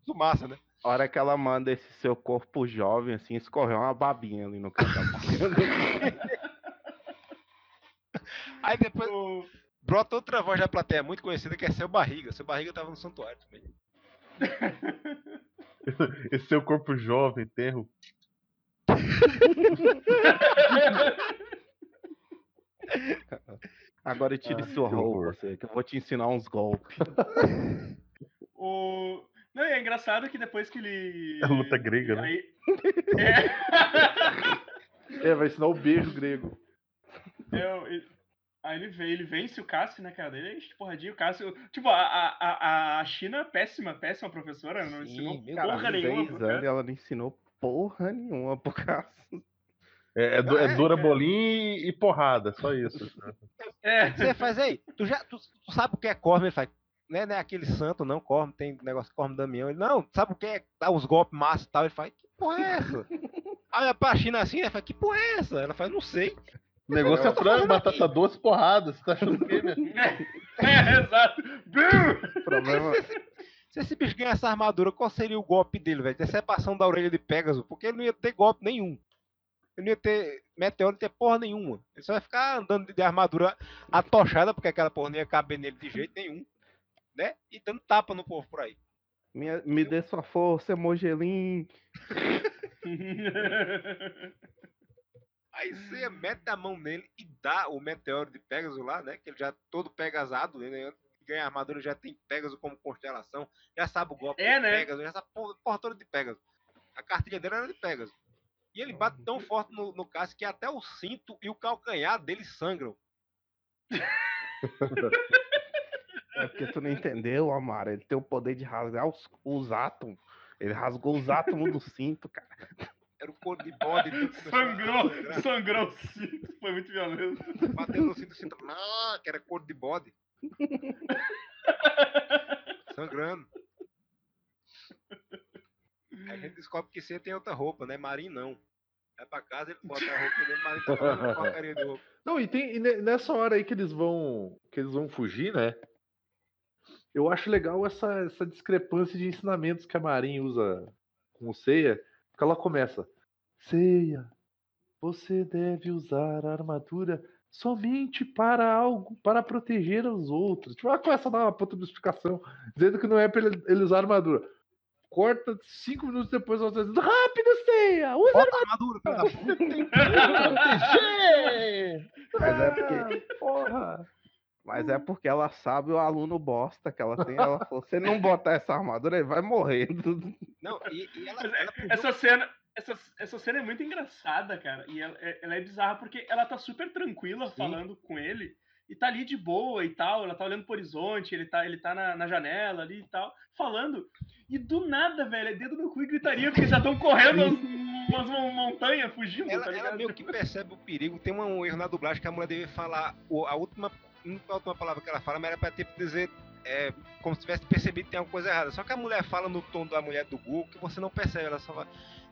do massa, né? A hora que ela manda esse seu corpo jovem, assim, escorreu uma babinha ali no canto da boca. Aí depois O- brota outra voz da plateia muito conhecida que é Seu Barriga. Seu Barriga tava no santuário também. Esse seu corpo jovem, terro. Agora tire sua que roupa, que eu vou te ensinar uns golpes. O... Não, e é engraçado que depois que ele. É luta grega, né? Aí... É. É, vai ensinar o beijo grego. É, Aí ele, vê, ele vence o Cássio, né, cara? Ele é porradinho, o Cássio. Tipo, a, a, a, China, péssima, péssima professora, não Sim, ensinou porra Cara, nenhuma. anos cara. ela não ensinou porra nenhuma pro Cássio. É, é, é É, dura é. bolinha e porrada, só isso. É. Você faz aí, tu já tu, tu sabe o que é Corme? Ele faz, né, né, aquele santo, não, Corme, tem negócio Corme Damião. Ele, não, sabe o que é dar uns golpes massa e tal? Ele faz, que porra é essa? Olha pra China assim, ele faz, que porra é essa? Ela faz, não sei. O negócio é frango, batata doce, porrada. Você tá achando o quê, minha filha? É, exato. Bum! O problema, Se esse bicho ganhar essa armadura, qual seria o golpe dele, velho? Decepção da orelha de Pegasus, porque ele não ia ter golpe nenhum. Ele não ia ter meteoro, não ia ter porra nenhuma. Ele só ia ficar andando de- de armadura atochada, porque aquela porra não ia caber nele de jeito nenhum. Né? E dando tapa no povo por aí. minha- me dê sua força, Mogelin. Aí você mete a mão nele e dá o meteoro de Pegasus lá, né? Que ele já todo pegasado, né? Ganha a armadura, já tem Pegasus como constelação, já sabe o golpe É, de né? Pegasus, já sabe porra, porra toda de Pegasus. A cartilha dele era de Pegasus. E ele bate tão forte no, no Cássio que até o cinto e o calcanhar dele sangram. É porque tu não entendeu, Amara. Ele tem o poder de rasgar os, os átomos. Ele rasgou os átomos do cinto, cara. Era o couro de bode. a sangrou, sangrou o cinto. Foi muito violento. Bateu no cinto, cinto, ah, que era couro de bode. Sangrando. Aí a gente descobre que você tem outra roupa, né? Marinho não. Vai pra casa, ele bota a roupa dele, Marinho tá fazendo uma porcaria de roupa. Não, e tem e ne- nessa hora aí que eles vão que eles vão fugir, né? Eu acho legal essa, essa discrepância de ensinamentos que a Marin usa com o Seiya, porque ela começa: Seiya, você deve usar a armadura somente para algo, para proteger os outros. Tipo, ela começa a dar uma puta de explicação, dizendo que não é para ele, ele usar a armadura. Corta cinco minutos depois, ela tá dizendo: Rápido, Seiya! Usa a Bota a armadura, filho da puta. Mas é porque, armadura! Porra! Mas é porque ela sabe o aluno bosta que ela tem. Ela falou: se não botar essa armadura, ele vai morrer. Não, e, e ela, é- ela podia- essa cena. Essa, essa cena é muito engraçada, cara. E ela, é- ela é bizarra porque ela tá super tranquila Sim. falando com ele. E tá ali de boa e tal. Ela tá olhando pro horizonte, ele tá, ele tá na, na janela ali e tal, falando. E do nada, velho, é dedo no cu e gritaria, porque já estão correndo umas, umas mon- montanhas, fugindo, ela, tá ela meio que percebe o perigo. Tem um erro na dublagem que a mulher deve falar a última, não a última palavra que ela fala, mas era pra tipo dizer é, como se tivesse percebido que tem alguma coisa errada. Só que a mulher fala no tom da mulher do Google que você não percebe. Ela só vai,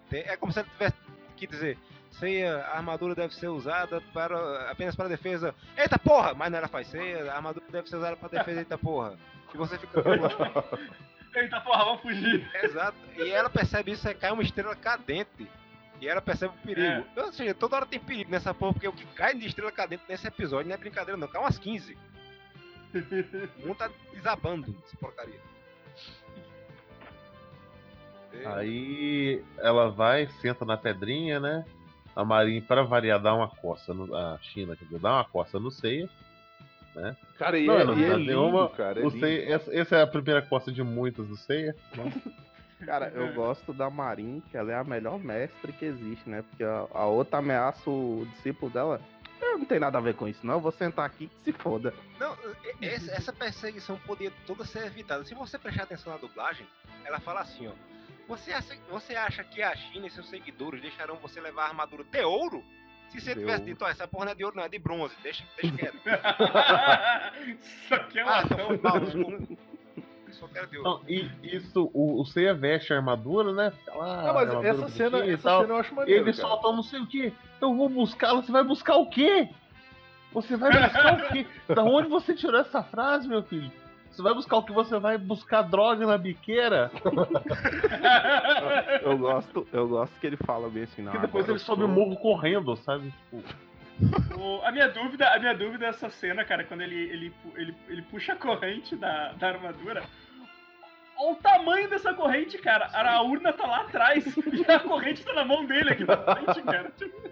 tem- é como se ela tivesse que dizer. Ceia, a armadura deve ser usada para apenas para defesa. Eita porra! Mas não ela faz ceia, a armadura deve ser usada para defesa, eita porra. E você fica. Eita porra, vamos fugir. Exato. E ela percebe isso, aí cai uma estrela cadente. E ela percebe o perigo. Ou seja, toda hora tem perigo nessa porra, porque o que cai de estrela cadente nesse episódio não é brincadeira não, cai umas 15. O mundo tá desabando essa porcaria. É, Aí ela vai, senta na pedrinha, né? A Marin, para variar, dá uma coça no, a China, quer dizer, dá uma coça no Seiya. Cara, e Não, é, não e é lindo, nenhuma- cara. é O lindo. Seiya essa, essa é a primeira coça de muitas do Seiya. Cara, eu gosto da Marin, que ela é a melhor mestre que existe, né? Porque a, a outra ameaça o discípulo dela. Eu não tem nada a ver com isso, não. Eu vou sentar aqui que se foda. Não, essa, perseguição poderia toda ser evitada. Se você prestar atenção na dublagem, ela fala assim, ó. Você acha, você acha que a China e seus seguidores deixarão você levar a armadura de ouro? Se você De tivesse ouro. dito, ó, essa porra não é de ouro, não, é de bronze, deixa, deixa quieto. Isso aqui é Ah, então só quero ouro. Então, e isso, o, o Seiya veste a armadura, né? Lá, Não, mas armadura essa cena, essa cena eu acho maneiro. Ele cara. solta não sei o que. Eu vou buscá-la. Você vai buscar o quê? Você vai buscar o quê? Da onde você tirou essa frase, meu filho? Você vai buscar o que você vai buscar droga na biqueira? Eu gosto, eu gosto que ele fala bem assim, não. Que depois ele sobe o sou- morro correndo, sabe? Tipo, O- a minha dúvida, a minha dúvida é essa cena, cara, quando ele, ele, ele, ele puxa a corrente da, da armadura. Olha o tamanho dessa corrente, cara. A urna tá lá atrás e a corrente tá na mão dele aqui na frente, cara.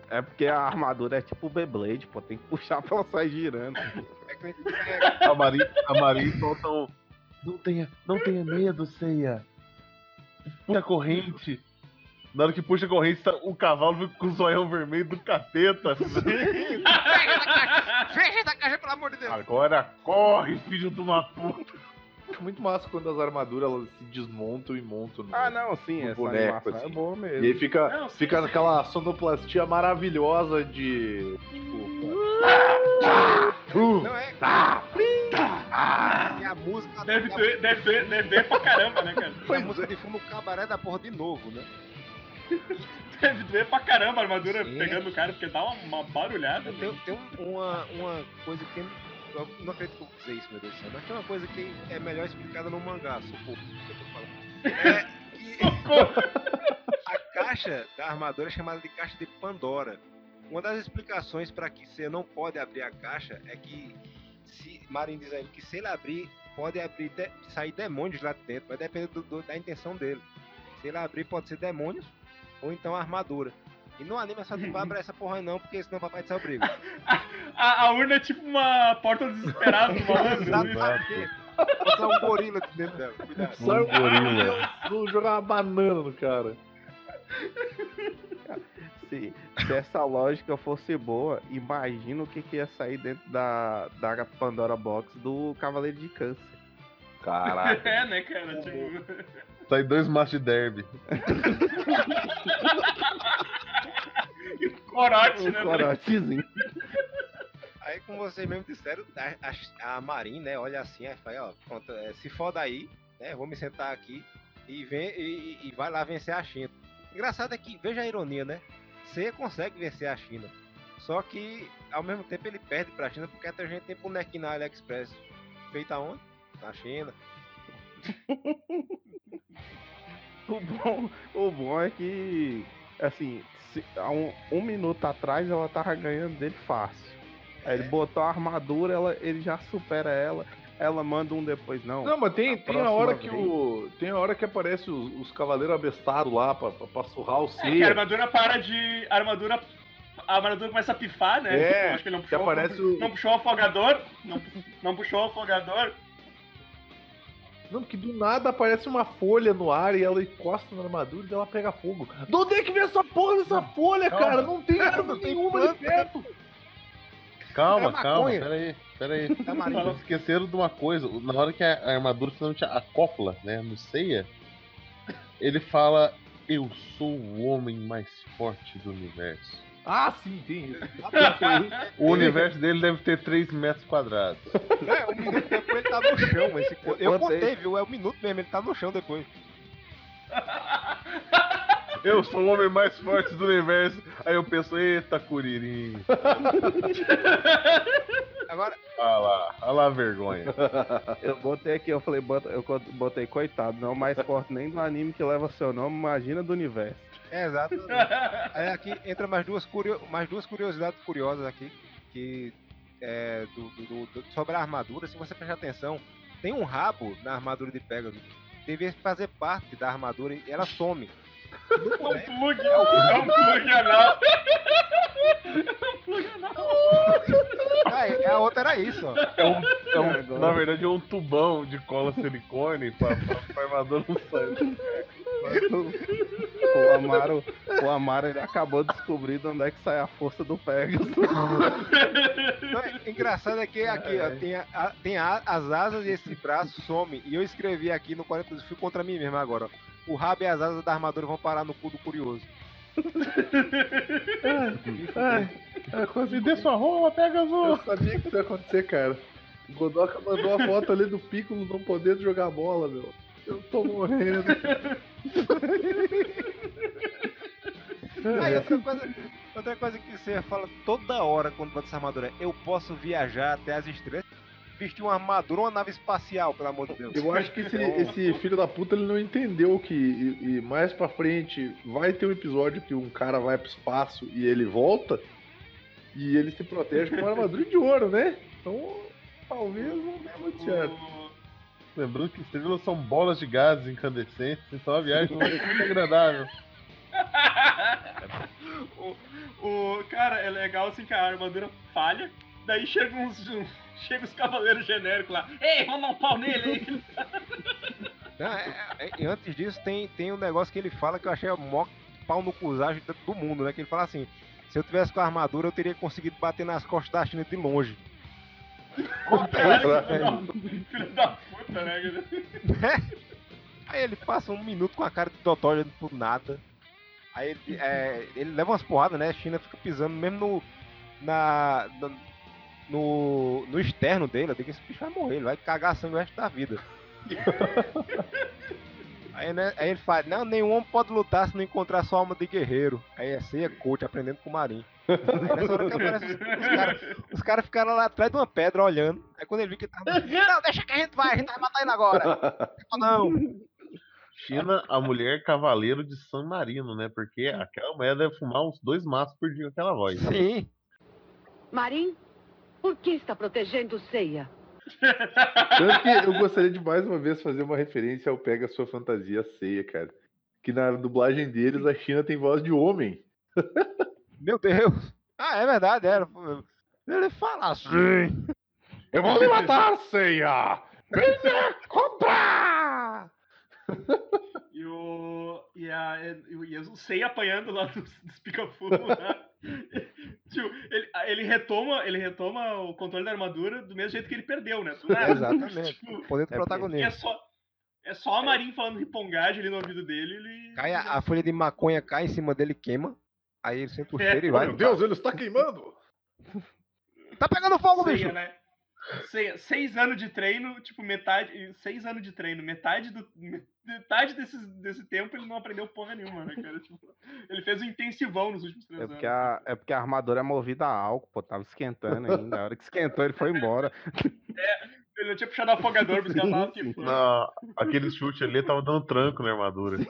É porque a armadura é tipo o Beyblade, pô. Tem que puxar pra ela sair girando. A Marin, a solta um. Não tenha, não tenha medo, Ceia. Puxa a corrente. Na hora que puxa a corrente, tá- o cavalo fica com o zoião vermelho do capeta. Fecha essa caixa, pelo amor de Deus. Agora corre, filho de uma puta. Acho muito massa quando as armaduras elas se desmontam e montam. No... Ah, não, sim, No essa boneco, animação assim. é boa E mesmo. aí fica, Não, sim, fica sim. naquela sonoplastia maravilhosa de. Tipo. Não é. E a música. deve, doer, deve, doer, deve doer pra caramba, né, cara? e a música de fundo o cabaré da porra de novo, né? Deve doer pra caramba a armadura Sim. pegando o cara, porque dá uma, uma barulhada. Tem, tem um- uma, uma coisa que. Eu não acredito que eu dizer isso, meu Deus do céu. Mas tem uma coisa que é melhor explicada no mangá, socorro. que eu tô falando. É que a caixa da armadura é chamada de caixa de Pandora. Uma das explicações para que você não pode abrir a caixa é que se Marin diz aí que se ele abrir, pode abrir de- sair demônios lá de dentro, vai depender do- do- da intenção dele. Se ele abrir, pode ser demônios ou então armadura. E no anime essa não vai abrir essa porra não, porque senão o papai do céu briga. A, a urna é tipo uma porta desesperada do malandro. Exatamente. Botar um gorila dentro dela, cuidado. Sai um gorila. Vou jogar uma banana no cara. Se, se essa lógica fosse boa, imagina o que, que ia sair dentro da, da Pandora Box do Cavaleiro de Câncer. Caralho. É, né, cara? Tipo... Sai dois machos de derby. Corote, Um né? corotezinho. Aí, como vocês mesmo disseram, a, a, a Marin, né, olha assim, aí fala, ó, pronto, é, se foda aí, né, vou me sentar aqui e, vem, e, e vai lá vencer a China. Engraçado é que, veja a ironia, né, você consegue vencer a China, só que, ao mesmo tempo, ele perde pra China porque até a gente tem bonequinho na AliExpress feito aonde? Na China. O bom, o bom é que, assim, se- há um, um minuto atrás ela tava ganhando dele fácil. Aí ele É. botou a armadura, ela, ele já supera ela. Ela manda um depois, não. Não, mas tem, A tem a hora que vez. o. Tem a hora que aparece os, os cavaleiros abestados lá pra, pra, pra surrar o É, que a armadura para de. A armadura. A armadura começa a pifar, né? É, acho que ele não puxou, aparece não, o- não puxou o afogador. Não, não puxou o afogador. Não, que do nada aparece uma folha no ar e ela encosta na armadura e ela pega fogo. De onde é que vem essa porra dessa folha, calma. cara? Não tem árvore nenhuma de perto. Calma, É calma, maconha. pera aí, pera aí. Da Marin. Vocês esqueceram de uma coisa. Na hora que a a armadura finalmente acopla, né, no Seiya, ele fala: Eu sou o homem mais forte do universo. Ah, sim, tem isso. O universo dele deve ter 3 metros quadrados. É, um minuto depois ele tá no chão. Esse, co- eu Botei. contei, viu? É um minuto mesmo, ele tá no chão depois. Eu sou o homem mais forte do universo. Aí eu penso, eita, Curirim. Agora, Olha lá, olha lá a vergonha. Eu botei aqui, eu falei, bota- eu botei, coitado, não é o mais forte nem do anime que leva seu nome, imagina do universo. É exato. Aí aqui entra mais duas, curio... mais duas curiosidades curiosas aqui. Que é, do, do- do- sobre a armadura, se você prestar atenção, tem um rabo na armadura de Pegasus. Devia fazer parte da armadura e ela some. No É um boneco, plug, é um plug anal. É um plug anal. ah, a outra era isso, ó. É um, é um- na verdade, é um tubão de cola silicone pra, pra, pra armadura não sair. O Amaro, o Amaro ele acabou descobrindo onde é que sai a força do Pegasus. Não, é- engraçado é que aqui, ó, tem, a- tem a- as asas e esse braço some. E eu escrevi aqui no 40 fui contra mim mesmo agora. ó. O rabo e as asas da armadura vão parar no cu do curioso. Ai, Me dê sua rola, pega azul. Eu sabia que isso ia acontecer, cara. O Godoka mandou a foto ali do Piccolo não podendo jogar bola, meu. Eu tô morrendo. Outra coisa, outra coisa que você fala toda hora quando bota essa armadura, eu posso viajar até as estrelas, vestir uma armadura ou uma nave espacial, pelo amor de Deus. Eu acho que esse, esse filho da puta ele não entendeu que e, e mais pra frente vai ter um episódio que um cara vai pro espaço e ele volta e ele se protege com uma armadura de ouro, né? Então talvez não dê muito certo. Lembrando que estrelas são bolas de gases incandescentes, então a viagem vai ser muito agradável. o, o- cara, é legal assim que a armadura falha, daí chega uns. um- Chega os cavaleiros genéricos lá. Ei, vamos dar um pau nele aí. Não, é- é- e antes disso, tem, tem um negócio que ele fala que eu achei o maior pau no cusagem do- do mundo, né? Que ele fala assim: se eu tivesse com a armadura, eu teria conseguido bater nas costas da China de longe. Filho da puta, né? cara? Aí ele passa um minuto com a cara de Totó olhando por nada. Aí ele, é, ele leva umas porradas, né? A China fica pisando mesmo no. Na, no, no externo dele. Eu digo que esse bicho vai morrer, ele vai cagar sangue o resto da vida. Aí, né, aí ele fala, não, nenhum homem pode lutar se não encontrar sua alma de guerreiro. Aí é ceia coach, aprendendo com o Marinho. Aí nessa hora que aparece os, caras cara ficaram lá atrás de uma pedra olhando. Aí quando ele viu que tava. Não, deixa que a gente vai, a gente vai matar ele agora. Não. China, a mulher cavaleiro de San Marino, né? Porque aquela mulher deve fumar uns dois maços por dia com aquela voz. Sim. Marim, por que está protegendo Ceia? Tanto que eu gostaria de mais uma vez fazer uma referência ao Pega Sua Fantasia Ceia, cara. Que na dublagem deles a China tem voz de homem. Meu Deus. Ah, é verdade, era. Ele fala assim. Eu vou lhe matar, Ceia! Venha comprar! E o. E, a, e, o- Sei apanhando lá dos, dos pica-fogo. Tio, ele, ele, retoma, ele retoma o controle da armadura do mesmo jeito que ele perdeu, né? Exatamente. Tipo, Poder do É porque- e é protagonista. só. É só a Marin falando ripongagem ali no ouvido dele, ele. Cai a, a folha de maconha cai em cima dele e queima. Aí ele sente o É, cheiro e vai. Meu Deus, ele está queimando! Tá pegando fogo, Ceia, bicho! né? Ceia, seis anos de treino, tipo, metade. Seis anos de treino, metade do. Metade desse, desse tempo ele não aprendeu porra nenhuma, né, cara? Tipo, ele fez um intensivão nos últimos três É anos. porque, a, é porque a armadura é movida a álcool, pô. Tava esquentando ainda. A hora que esquentou, ele foi embora. Ele não tinha puxado o afogador pra escapar, tipo. Na, aquele chute ali tava dando tranco na armadura.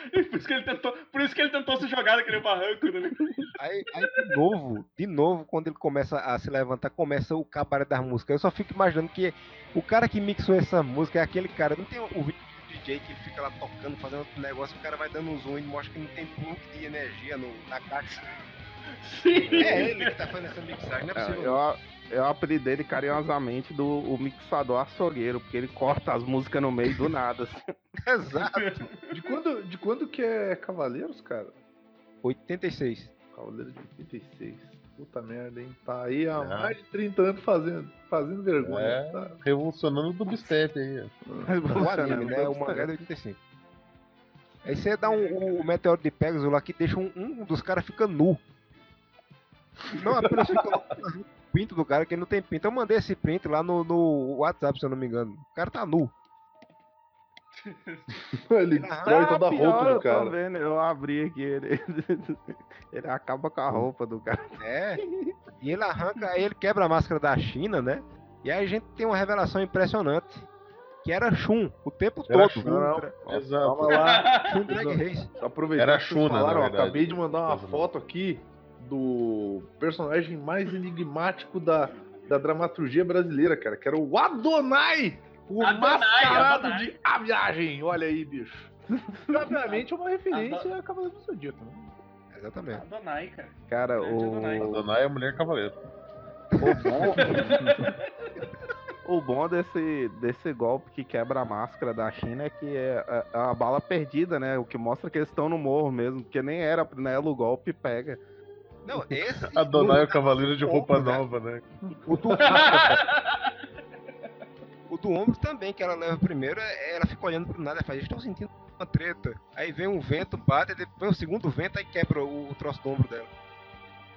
por, isso que ele tentou, por isso que ele tentou se jogar naquele barranco, né? Aí, aí de novo, de novo, quando ele começa a se levantar, começa o cabaré das músicas. Eu só fico imaginando que o cara que mixou essa música é aquele cara. Não tem o vídeo do DJ que fica lá tocando, fazendo outro negócio, o cara vai dando um zoom e mostra que não tem plug de energia no, na caixa. Sim. É ele que tá fazendo essa mixagem, não é É, possível. Eu, eu apelidei ele carinhosamente do o mixador açougueiro, porque ele corta as músicas no meio do nada. assim. Exato. De quando, de quando que é Cavaleiros, cara? 86. Cavaleiros de 86. Puta merda, hein? Tá aí há É. mais de 30 anos fazendo, fazendo vergonha. É. Tá? Revolucionando o dubstep aí. ó. O anime, né? O mangá é de 85. Aí você dá um, o meteoro de Pegasus lá que deixa um, um dos caras fica nu. Não apenas fica o pinto do cara, que ele não tem pinto. Eu mandei esse print lá no, no WhatsApp, se eu não me engano. O cara tá nu. Ele destrói toda a Ah, roupa eu do tô cara. vendo, eu abri aqui ele. Ele acaba com a roupa do cara. É. E ele arranca, ele quebra a máscara da China, né? E aí a gente tem uma revelação impressionante. Que era Shun, o tempo Era todo. Shun, Shun, Exato. Calma lá. Shun Drag Race. Aproveitando Era na ó, verdade. acabei de mandar uma foto aqui do personagem mais enigmático da, da dramaturgia brasileira, cara, que era o Adonai! O Adonai, mascarado Adonai. de A Viagem! Olha aí, bicho. Obviamente é uma referência a Cavaleiro do Zodíaco, né? Exatamente. Adonai, cara. Cara, Adonai. o, Donai é mulher cavaleiro. o bom. O bom desse, desse golpe que quebra a máscara da China é que é a, a bala perdida, né? O que mostra que eles estão no morro mesmo, porque nem era nela o golpe pega. Não, esse. A Donai é o cavaleiro de roupa ombro, nova, né? O do, o do ombro também, que ela leva primeiro, é- ela fica olhando pro nada e faz, estou sentindo uma treta. Aí vem um vento, bate, vem o segundo vento, aí quebra o, o troço do ombro dela.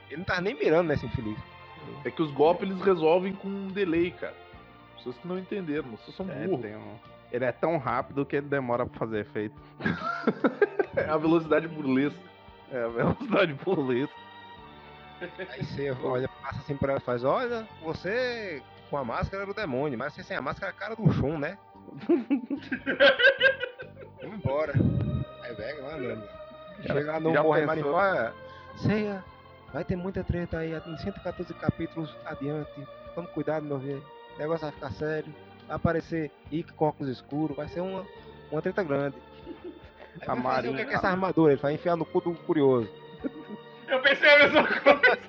Ele não tava nem mirando nesse infeliz. É que os golpes eles resolvem com um delay, cara. Pessoas que não entenderam, vocês são É, burros. um- Ele é tão rápido que ele demora pra fazer efeito. É a velocidade burlesca. É a velocidade burlesca. Aí você olha, passa assim pra ela e faz, olha, você com a máscara era o demônio, mas você sem a máscara é a cara do Shun, né? Vamos embora. Aí pega, vai andando. Chega lá no pensou? Marifá, ceia, vai ter muita treta aí, em 114 capítulos adiante. Tome cuidado, meu velho. O negócio vai ficar sério. Vai aparecer Ike com óculos escuros, vai ser uma, uma treta grande. Aí A fazer o Marinha- que é que é essa armadura? Ele vai enfiar no cu do curioso. Eu pensei a mesma coisa.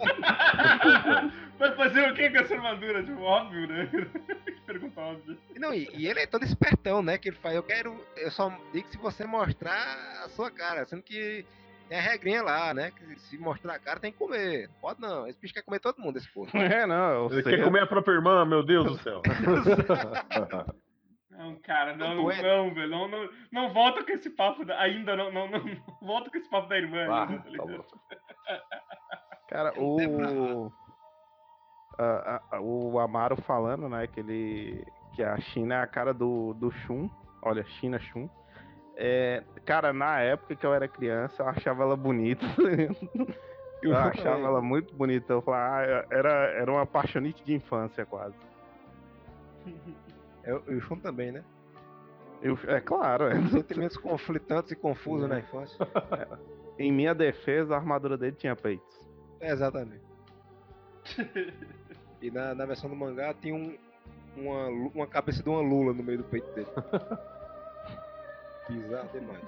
Vai fazer o que com essa armadura? Tipo, óbvio, né? Que pergunta óbvia. Não, e, e ele é todo espertão, né? Que ele faz, eu quero. Eu só digo se você mostrar a sua cara, sendo que tem a regrinha lá, né? Que se mostrar a cara tem que comer. Pode não. Esse bicho quer comer todo mundo, esse porra. É, não, eu Ele sei. quer comer a própria irmã, meu Deus do céu. Não, cara, não, Não não, velho. Não, não, não volta com esse papo da, ainda, não, não, não, não volta com esse papo da irmã Ah, ainda, tá tá. Cara, o. a- a- o Amaro falando, né, que ele. Que a China é a cara do, do Shun. Olha, China Shun. É, cara, na época que eu era criança, eu achava ela bonita. Eu achava ela muito bonita. Eu falava, ah, era, era uma apaixonite de infância, quase. É, e o Shun também, né? Eu, é claro, é. Sentimentos conflitantes e confusos na infância. em minha defesa, a armadura dele tinha peitos. É, exatamente. E na, na versão do mangá tinha um, uma, uma cabeça de uma lula no meio do peito dele. Bizarro demais.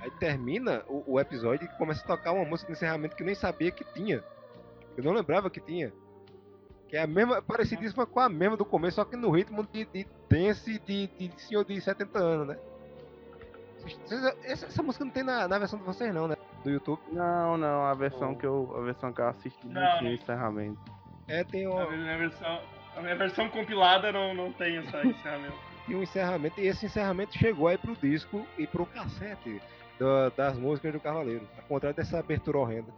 Aí termina o, o episódio e começa a tocar uma música de encerramento que eu nem sabia que tinha. Eu não lembrava que tinha. Que é a mesma, parecidíssima com a mesma do começo, só que no ritmo de, de dance de, de senhor de 70 anos, né? Essa, essa música não tem na, na versão de vocês não, né? Do YouTube. Não, não, a versão Oh. que eu, a versão que eu assisti não, Não, tinha não. encerramento. É, tem A um, minha versão, a minha versão compilada não, não tem essa encerramento. tinha um encerramento, e esse encerramento chegou aí pro disco e pro cassete da- das músicas do Cavaleiro. Ao contrário dessa abertura horrenda.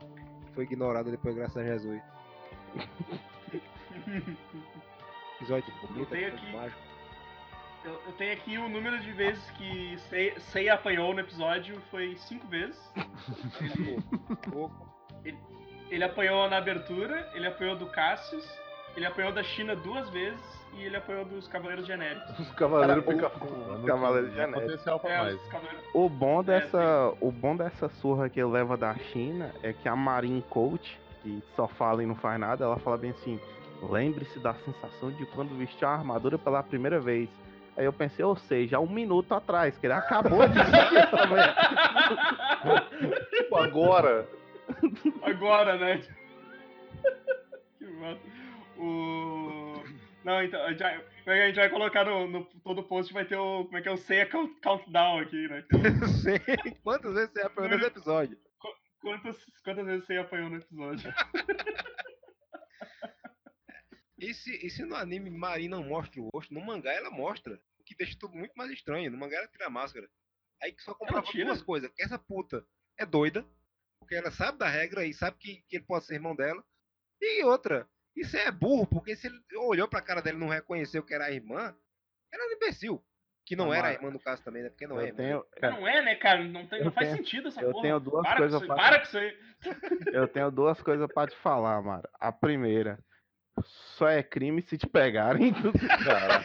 que Foi ignorada depois, graças a Jesus. Episódio bonito, aqui- mágico. Eu, eu tenho aqui o número de vezes que Sei- apanhou no episódio foi cinco vezes. Pouco. Ele apanhou na abertura, ele apanhou do Cassius, ele apanhou da China duas vezes e ele apanhou dos Cavaleiros Genéricos. Os cavaleiros pica-fogo. Potencial pra É, mais. os Cavaleiros. O bom É, dessa, o bom dessa surra que ele leva da China é que a Marine Coach, que só fala e não faz nada, ela fala bem assim: lembre-se da sensação de quando vestiu a armadura pela primeira vez. Aí eu pensei, ou seja, há um minuto atrás, que ele acabou de essa mulher. Tipo, agora. Agora, né? que massa. O... Não, então, a gente vai, a gente vai colocar no, no todo post, vai ter o. Como é que é o Seiya Count- Countdown aqui, né? Sei quantas vezes você apanhou nesse episódio. Quantas, quantas vezes você apanhou no episódio? E se, e se no anime Marin não mostra o rosto, no mangá ela mostra. O que deixa tudo muito mais estranho. No mangá ela tira a máscara. Aí que só comprova duas coisas. Que essa puta é doida. Porque ela sabe da regra e sabe que, que ele pode ser irmão dela. E outra, isso é burro, porque se ele olhou pra cara dela e não reconheceu que era a irmã, era um imbecil. Que não Não, era a irmã no caso também, né? Porque não é Eu irmã. tenho, cara, Não é, né, cara? Não, tem, não faz tenho- sentido essa eu porra. tenho duas para coisas com pra- isso, aí, Para com isso aí. eu tenho duas coisas pra te falar, Mara. A primeira, só é crime se te pegarem. Cara.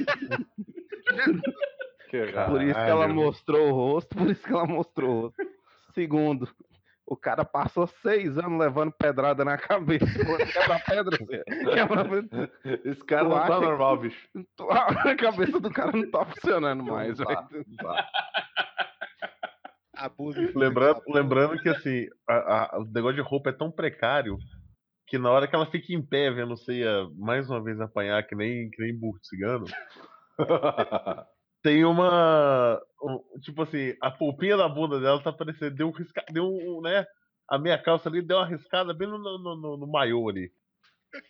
que Por isso que ela mostrou o rosto, por isso que ela mostrou o rosto. Segundo, O cara passou seis anos levando pedrada na cabeça. Quebra pedra, Zé. Quebra Esse cara Tu não tá que- normal, bicho. A cabeça do cara não tá funcionando mais, Não tá, tá. Abuso Lembrando, lembrando que assim, a- a- o negócio de roupa é tão precário que na hora que ela fica em pé vendo Ceia mais uma vez apanhar, que nem, que nem burro de cigano, tem uma. um- tipo assim, a polpinha da bunda dela tá parecendo. Deu um risca, deu um, né? A minha calça ali deu uma riscada bem no, no, no, no maiô ali.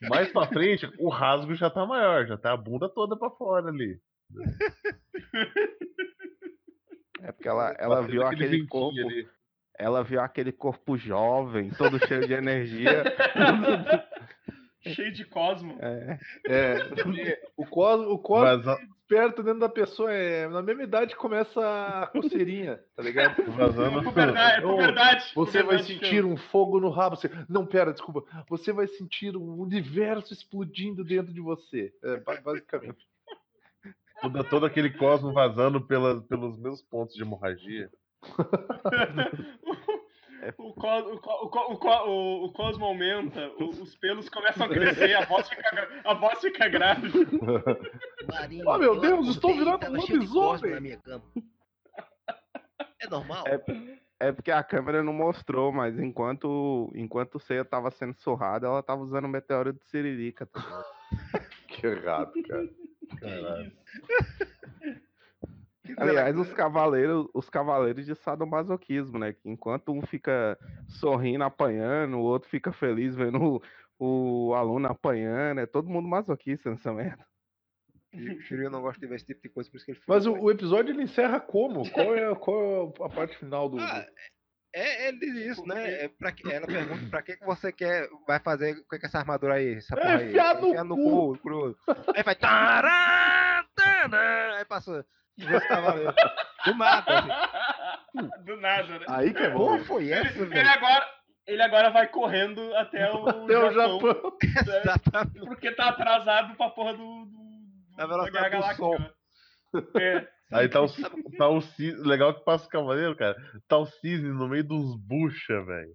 Mais pra frente, o rasgo já tá maior, já tá a bunda toda pra fora ali. É porque ela, ela Batendo viu aquele corpo. ali. Ela viu aquele corpo jovem, todo cheio de energia. Cheio de cosmo. É, É, o Cosmo, o Cosmo Vaza- desperta dentro da pessoa. É, na mesma idade começa a coceirinha, tá ligado? Vazando É puberdade, é puberdade. Você vai sentir um fogo no rabo. Você... Não, pera, desculpa. Você vai sentir um universo explodindo dentro de você. É, ba- basicamente. todo, todo aquele cosmo vazando pela, pelos meus pontos de hemorragia. o, cos, o, co- o, co- o, co- o, o cosmo aumenta, o- os pelos começam a crescer, a voz fica, a voz fica grávida. Marinho, Oh, meu eu Deus, estou virando um lobisomem. cosmo na minha cama. É normal? É, é porque a câmera não mostrou, mas enquanto, enquanto o Ceia tava sendo surrada, ela tava usando o meteoro de Siririca. Que errado, cara. Caralho. Aliás, os cavaleiros, os cavaleiros de sadomasoquismo, né? Que enquanto um fica sorrindo, apanhando, o outro fica feliz vendo o, o aluno apanhando, é todo mundo masoquista nessa merda. O Shiryu não gosta de ver esse tipo de coisa, por isso que ele Mas o, o episódio ele encerra como? Qual é, qual é a parte final do. Ah, É, ele diz isso, né? É pra ela pergunta pra que, que você quer, vai fazer com essa armadura aí, essa É, porra aí? enfiar no Enfiar no cu. cu. Aí vai. Tará, tará, aí passa. Cavaleiros. Do nada. assim. Do nada, né? Aí que é bom. Porra, foi essa, Ele velho? agora, ele agora vai correndo até o, Até o Japão. né? Exatamente. Porque tá atrasado pra porra do. do Na da velocidade Guerra do. Galáctica. né? É. Aí tá o, tá o cisne. Legal que passa o cavaleiro, cara. Tá o cisne no meio dos bucha, velho.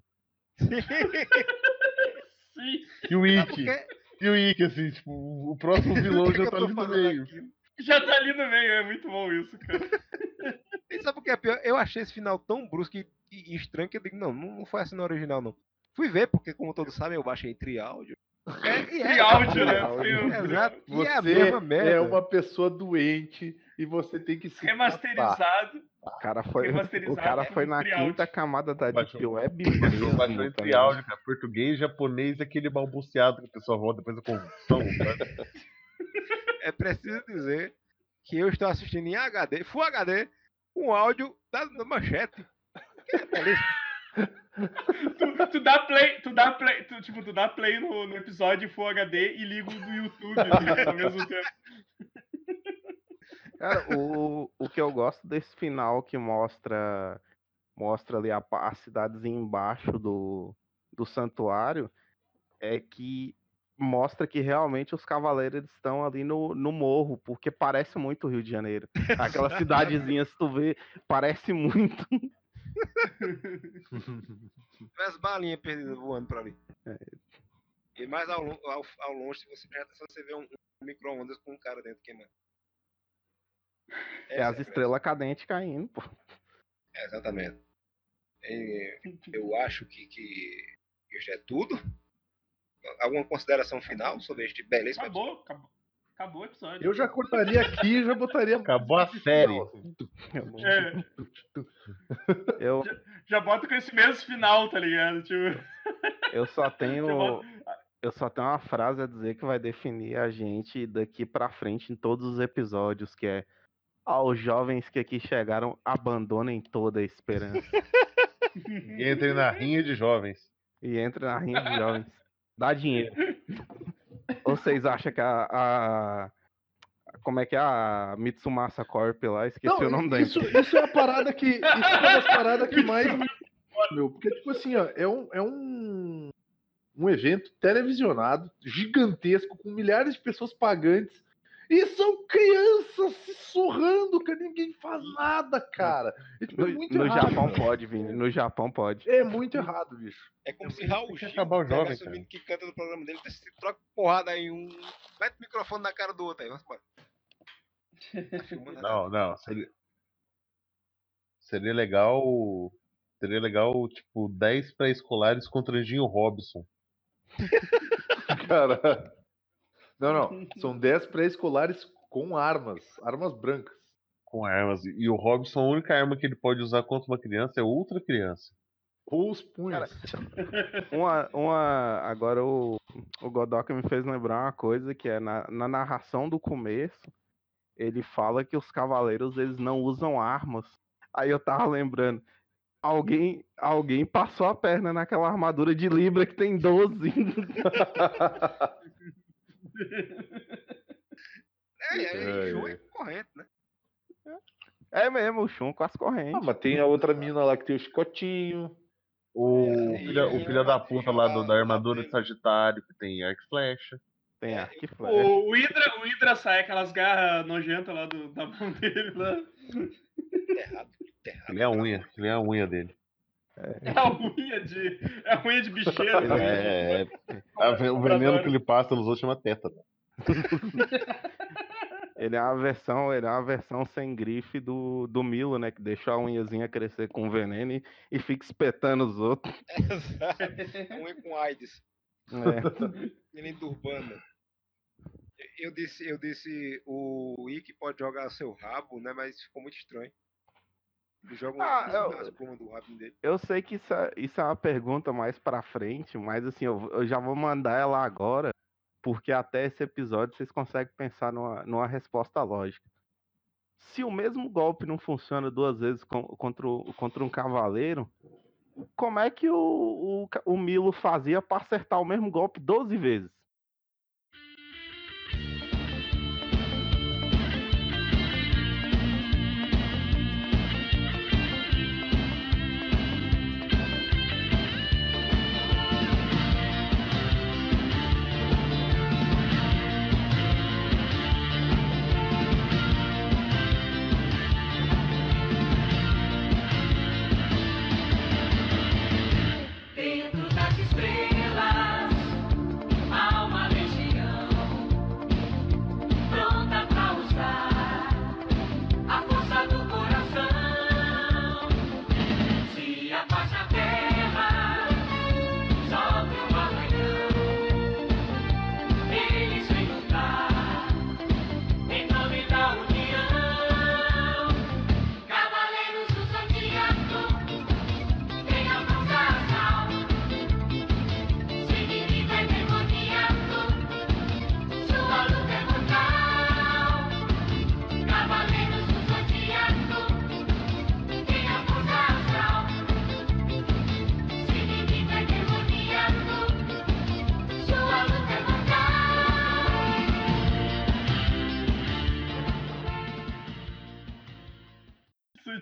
Sim. E o Ikki. por quê? E o Ikki, assim, tipo, o próximo vilão já tá ali no meio. aquilo? Já tá ali no meio, é muito bom isso, cara. E sabe o que é pior? Eu achei esse final tão brusco e, e estranho que eu digo, não, não foi assim no original, não. Fui ver, porque como todos sabem, eu baixei tri áudio. É, e é, áudio, né? áudio. Tem o- Exato. E é a Você mesma merda. é uma pessoa doente e você tem que se. Remasterizado. O cara foi, o cara foi na quinta camada da Deep Web Baixou, baixou entre áudio, cara. Português, japonês, aquele balbuciado que a pessoa volta depois da convulsão. É preciso dizer que eu estou assistindo em HD, Full HD, com áudio da, da manchete. Que é. Tu, tu dá play, tu dá play, tu, tipo, tu dá play no, no episódio Full HD e liga o do YouTube assim, ao mesmo tempo. Cara, o, o que eu gosto desse final que mostra mostra ali a, a cidadezinha embaixo do, do santuário é que mostra que realmente os cavaleiros estão ali no, no morro, porque parece muito o Rio de Janeiro. Aquela cidadezinha, se tu vê, parece muito. As balinhas perdidas voando pra ali. E mais ao, ao, ao longe, se você prestar atenção, você vê um, um micro-ondas com um cara dentro queimando. É Essa as a estrelas cadentes caindo, pô. É, exatamente. E eu acho que, que isso é tudo. Alguma consideração final sobre este belíssimo Acabou, acabou. Acabou o episódio. Eu já cortaria aqui e já botaria. Acabou a série. É, Eu, já bota com esse mesmo final, tá ligado? Tipo, eu só tenho. já bota- Eu só tenho uma frase a dizer que vai definir a gente daqui pra frente em todos os episódios, que é aos jovens que aqui chegaram, abandonem toda a esperança. Entre na rinha de jovens. e entre na rinha de jovens. Dá dinheiro. Ou vocês acham que a, a- Como é que é a Mitsumasa Corp lá? Esqueci o nome da isso, empresa. isso é a parada que. Isso é uma das paradas que mais. me Meu, porque, tipo assim, ó, é um, é um, um evento televisionado, gigantesco, com milhares de pessoas pagantes. E são crianças se surrando, que ninguém faz nada, cara. É, tipo, é No, muito no errado. Japão cara. pode, Vini. No Japão pode. É muito errado, bicho. É como se Raul Gil acabar o jovem, cara. menino que canta no programa dele, se troca porrada aí, um. Mete o microfone na cara do outro aí, vamos embora. Tá Não, não. Seria, seria legal. Seria legal, tipo, 10 pré-escolares contra Anjinho Robson. Cara. Não, não. São 10 pré-escolares com armas. Armas brancas. Com armas. E o Robson, a única arma que ele pode usar contra uma criança é outra criança. Ou os punhos. Uma, uma, agora o, o Godoka me fez lembrar uma coisa que é na, na narração do começo, ele fala que os cavaleiros eles não usam armas. Aí eu tava lembrando, alguém, alguém passou a perna naquela armadura de Libra que tem 12. É, é, É, é, Ju é. é corrente, né? É mesmo, o Shun com as Ah, correntes. mas tem a outra mina lá que tem o chicotinho. O, É, filho, o filho da puta lá do- da e- armadura de Sagitário, que tem arco e flecha. Tem É, arco e flecha. O, o Hydra, o Hydra sai aquelas garras nojentas lá do, da mão dele lá. Errado, errado. Ele é a unha, ele é a unha dele. É a unha de. É a unha de bicheiro. né? É, é. A ve- o veneno que ele passa nos outros chama teta. Ele é uma versão, ele é uma versão sem grife do, do Milo, né? Que deixou a unhazinha crescer com veneno e, e fica espetando os outros. Exato. Um com AIDS. É. Menino do Urbana. Eu disse, eu disse, o Ike pode jogar seu rabo, né? Mas ficou muito estranho. Ele joga Ah, eu- dele. Eu sei que isso é, isso é uma pergunta mais pra frente, mas assim, eu, eu já vou mandar ela agora, porque até esse episódio vocês conseguem pensar numa, numa resposta lógica. Se o mesmo golpe não funciona duas vezes com- contra, o- contra um cavaleiro, como é que o, o, o Milo fazia pra acertar o mesmo golpe 12 vezes?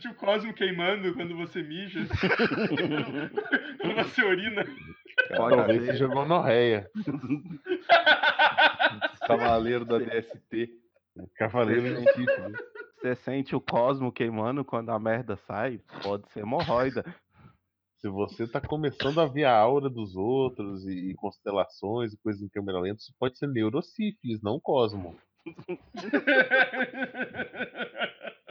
Sente o cosmo queimando quando você mija. quando você urina. Pode Talvez ser. seja gonorreia. Cavaleiro da DST. Cavaleiro de chifre. Você sente o cosmo queimando quando a merda sai? Pode ser hemorroida. Se você tá começando a ver a aura dos outros e, e constelações e coisas em câmera lenta, isso pode ser neurosífilis, não cosmo.